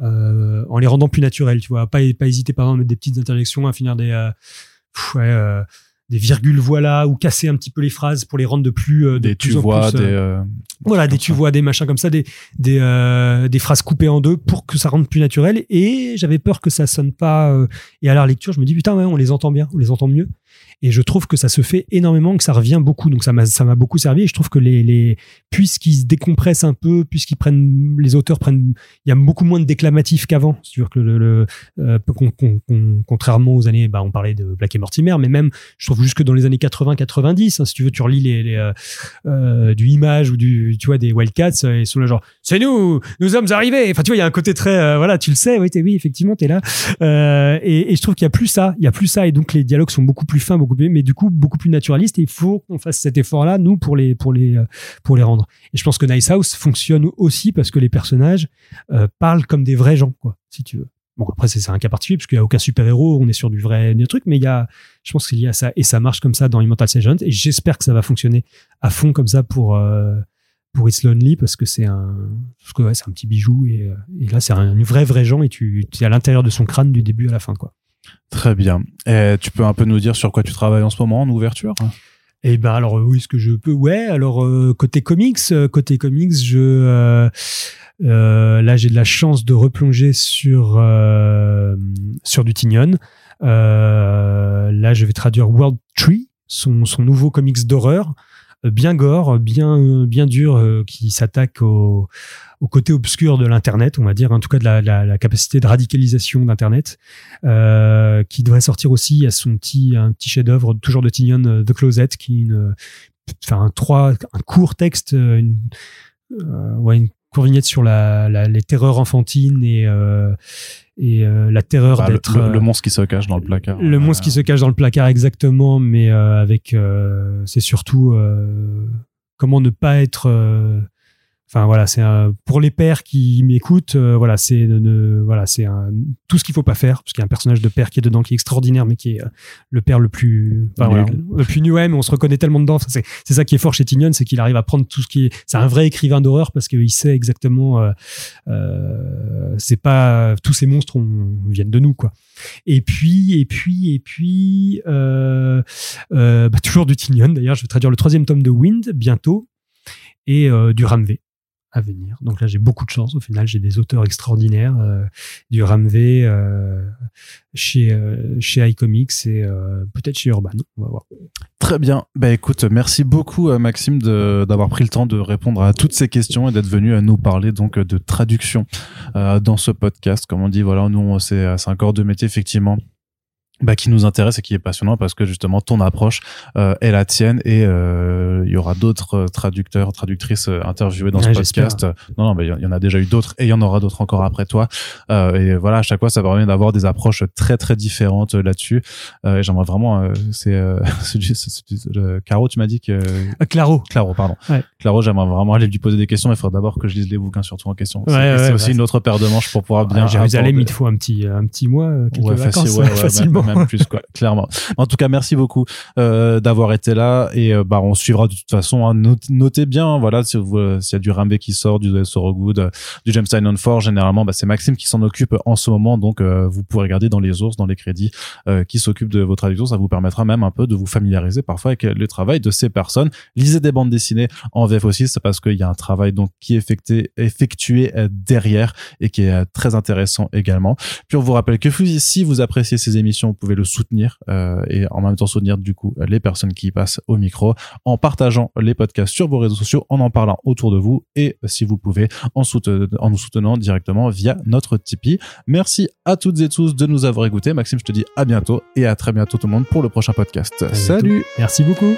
euh, en les rendant plus naturels, tu vois. Pas, pas hésiter, par exemple, à mettre des petites interjections, à finir des, euh, pff, ouais, des virgules voilà, ou casser un petit peu les phrases pour les rendre de plus, de des plus tu en vois, plus, des. euh, voilà, des tu vois, des machins comme ça, des des, euh, des phrases coupées en deux pour que ça rende plus naturel. Et j'avais peur que ça sonne pas. euh, et à la lecture, je me dis putain, ouais, on les entend bien, on les entend mieux. Et je trouve que ça se fait énormément, que ça revient beaucoup. Donc ça m'a ça m'a beaucoup servi. Et je trouve que les les puisqu'ils se décompressent un peu, puisqu'ils prennent les auteurs prennent, il y a beaucoup moins de déclamatifs qu'avant. C'est-à-dire que le, euh, con- con- con- contrairement aux années, bah on parlait de Black et Mortimer, mais même je trouve juste que dans les années 80-90, hein, si tu veux, tu relis les, euh, euh, du image ou du tu vois des Wildcats ils sont là genre c'est nous nous sommes arrivés enfin tu vois il y a un côté très voilà tu le sais oui t'es oui effectivement t'es là et, et je trouve qu'il y a plus ça il y a plus ça et donc les dialogues sont beaucoup plus fins beaucoup mais du coup beaucoup plus naturalistes. Et il faut qu'on fasse cet effort là nous pour les pour les euh, pour les rendre. Et je pense que Nice House fonctionne aussi parce que les personnages euh, parlent comme des vrais gens quoi si tu veux. Bon, après, c'est un cas particulier, parce qu'il n'y a aucun super-héros, on est sur du vrai du truc, mais il y a, je pense qu'il y a ça, et ça marche comme ça dans Immortal Sergeant, et j'espère que ça va fonctionner à fond comme ça pour, euh, pour It's Lonely, parce que c'est un, parce que ouais, c'est un petit bijou, et, euh, et là, c'est un vrai, vrai genre, et tu es à l'intérieur de son crâne du début à la fin, quoi. Très bien. Et tu peux un peu nous dire sur quoi tu travailles en ce moment en ouverture? Et ben alors euh, oui, ce que je peux, ouais. Alors euh, côté comics, euh, côté comics, euh, euh, là j'ai de la chance de replonger sur euh, sur du Tignon. Euh, là, je vais traduire World Tree, son son nouveau comics d'horreur, euh, bien gore, bien bien dur, euh, qui s'attaque au au côté obscur de l'internet, on va dire, en tout cas de la, la, la capacité de radicalisation d'internet, euh, qui devrait sortir aussi à son petit un petit chef-d'œuvre toujours de Tignon, euh, The Closet, qui est une enfin un trois un court texte, euh, une, euh, ouais, une court vignette sur la, la- les terreurs enfantines et euh, et euh, la terreur Bah, le, d'être le- euh, le monstre qui se cache dans le placard. le monstre qui se cache dans le placard exactement, mais avec c'est surtout comment ne pas être. Enfin voilà, c'est un- pour les pères qui m'écoutent, euh, voilà, c'est ne- voilà, c'est tout ce qu'il faut pas faire parce qu'il y a un personnage de père qui est dedans qui est extraordinaire, mais qui est euh, le père le plus, enfin, voilà, Nul. le plus ouais, mais on se reconnaît tellement dedans. C'est c'est ça qui est fort chez Tignon, c'est qu'il arrive à prendre tout ce qui est. C'est un vrai écrivain d'horreur parce qu'il sait exactement. euh, euh, c'est pas tous ces monstres on, viennent de nous quoi. Et puis, et puis, et puis, bah, toujours du Tignon. D'ailleurs, je vais traduire le troisième tome de Wind bientôt et euh, du Ramvé à venir. Donc là, j'ai beaucoup de chance. Au final, j'ai des auteurs extraordinaires euh, du Ramvé euh, chez euh, chez iComics et peut-être chez Urban. On va voir. Très bien. Bah écoute, merci beaucoup Maxime d'avoir pris le temps de répondre à toutes ces questions et d'être venu à nous parler donc de traduction dans ce podcast. Comme on dit, voilà, nous c'est un corps de métier effectivement. Bah, qui nous intéresse et qui est passionnant parce que justement ton approche euh, est la tienne et euh, il y aura d'autres euh, traducteurs traductrices euh, interviewés dans Ouais, ce j'espère. podcast non non mais il y en a déjà eu d'autres et il y en aura d'autres encore après toi Euh, et voilà à chaque fois ça permet d'avoir des approches très très différentes là-dessus euh, et j'aimerais vraiment euh, c'est euh, Caro tu m'as dit que Ah, Claro. Claro pardon Ouais. Claro j'aimerais vraiment aller lui poser des questions mais il faudra d'abord que je lise les bouquins surtout en question c'est Ouais, c'est ouais, aussi bah, une autre paire de manches pour pouvoir bien À Jérusalem, il te faut un petit un petit mois, quelques vacances, facilement. Clairement. En tout cas, merci beaucoup euh, d'avoir été là et euh, bah on suivra de toute façon. hein. Note- notez bien, voilà, si vous, euh, s'il y a du Rambé qui sort, du Sorogood, euh, du James Tynion 4, généralement, bah, c'est Maxime qui s'en occupe en ce moment, donc euh, vous pourrez regarder dans les ours, dans les crédits, euh, qui s'occupe de vos traductions. Ça vous permettra même un peu de vous familiariser parfois avec le travail de ces personnes. Lisez des bandes dessinées en VF aussi, c'est parce qu'il y a un travail donc qui est effectué, effectué euh, derrière et qui est euh, très intéressant également. Puis on vous rappelle que si vous appréciez ces émissions, pouvez le soutenir euh, et en même temps soutenir du coup les personnes qui passent au micro en partageant les podcasts sur vos réseaux sociaux, en en parlant autour de vous et si vous le pouvez en, souten- en nous soutenant directement via notre Tipeee. Merci à toutes et tous de nous avoir écoutés. Maxime, je te dis à bientôt et à très bientôt tout le monde pour le prochain podcast. Salut Merci beaucoup.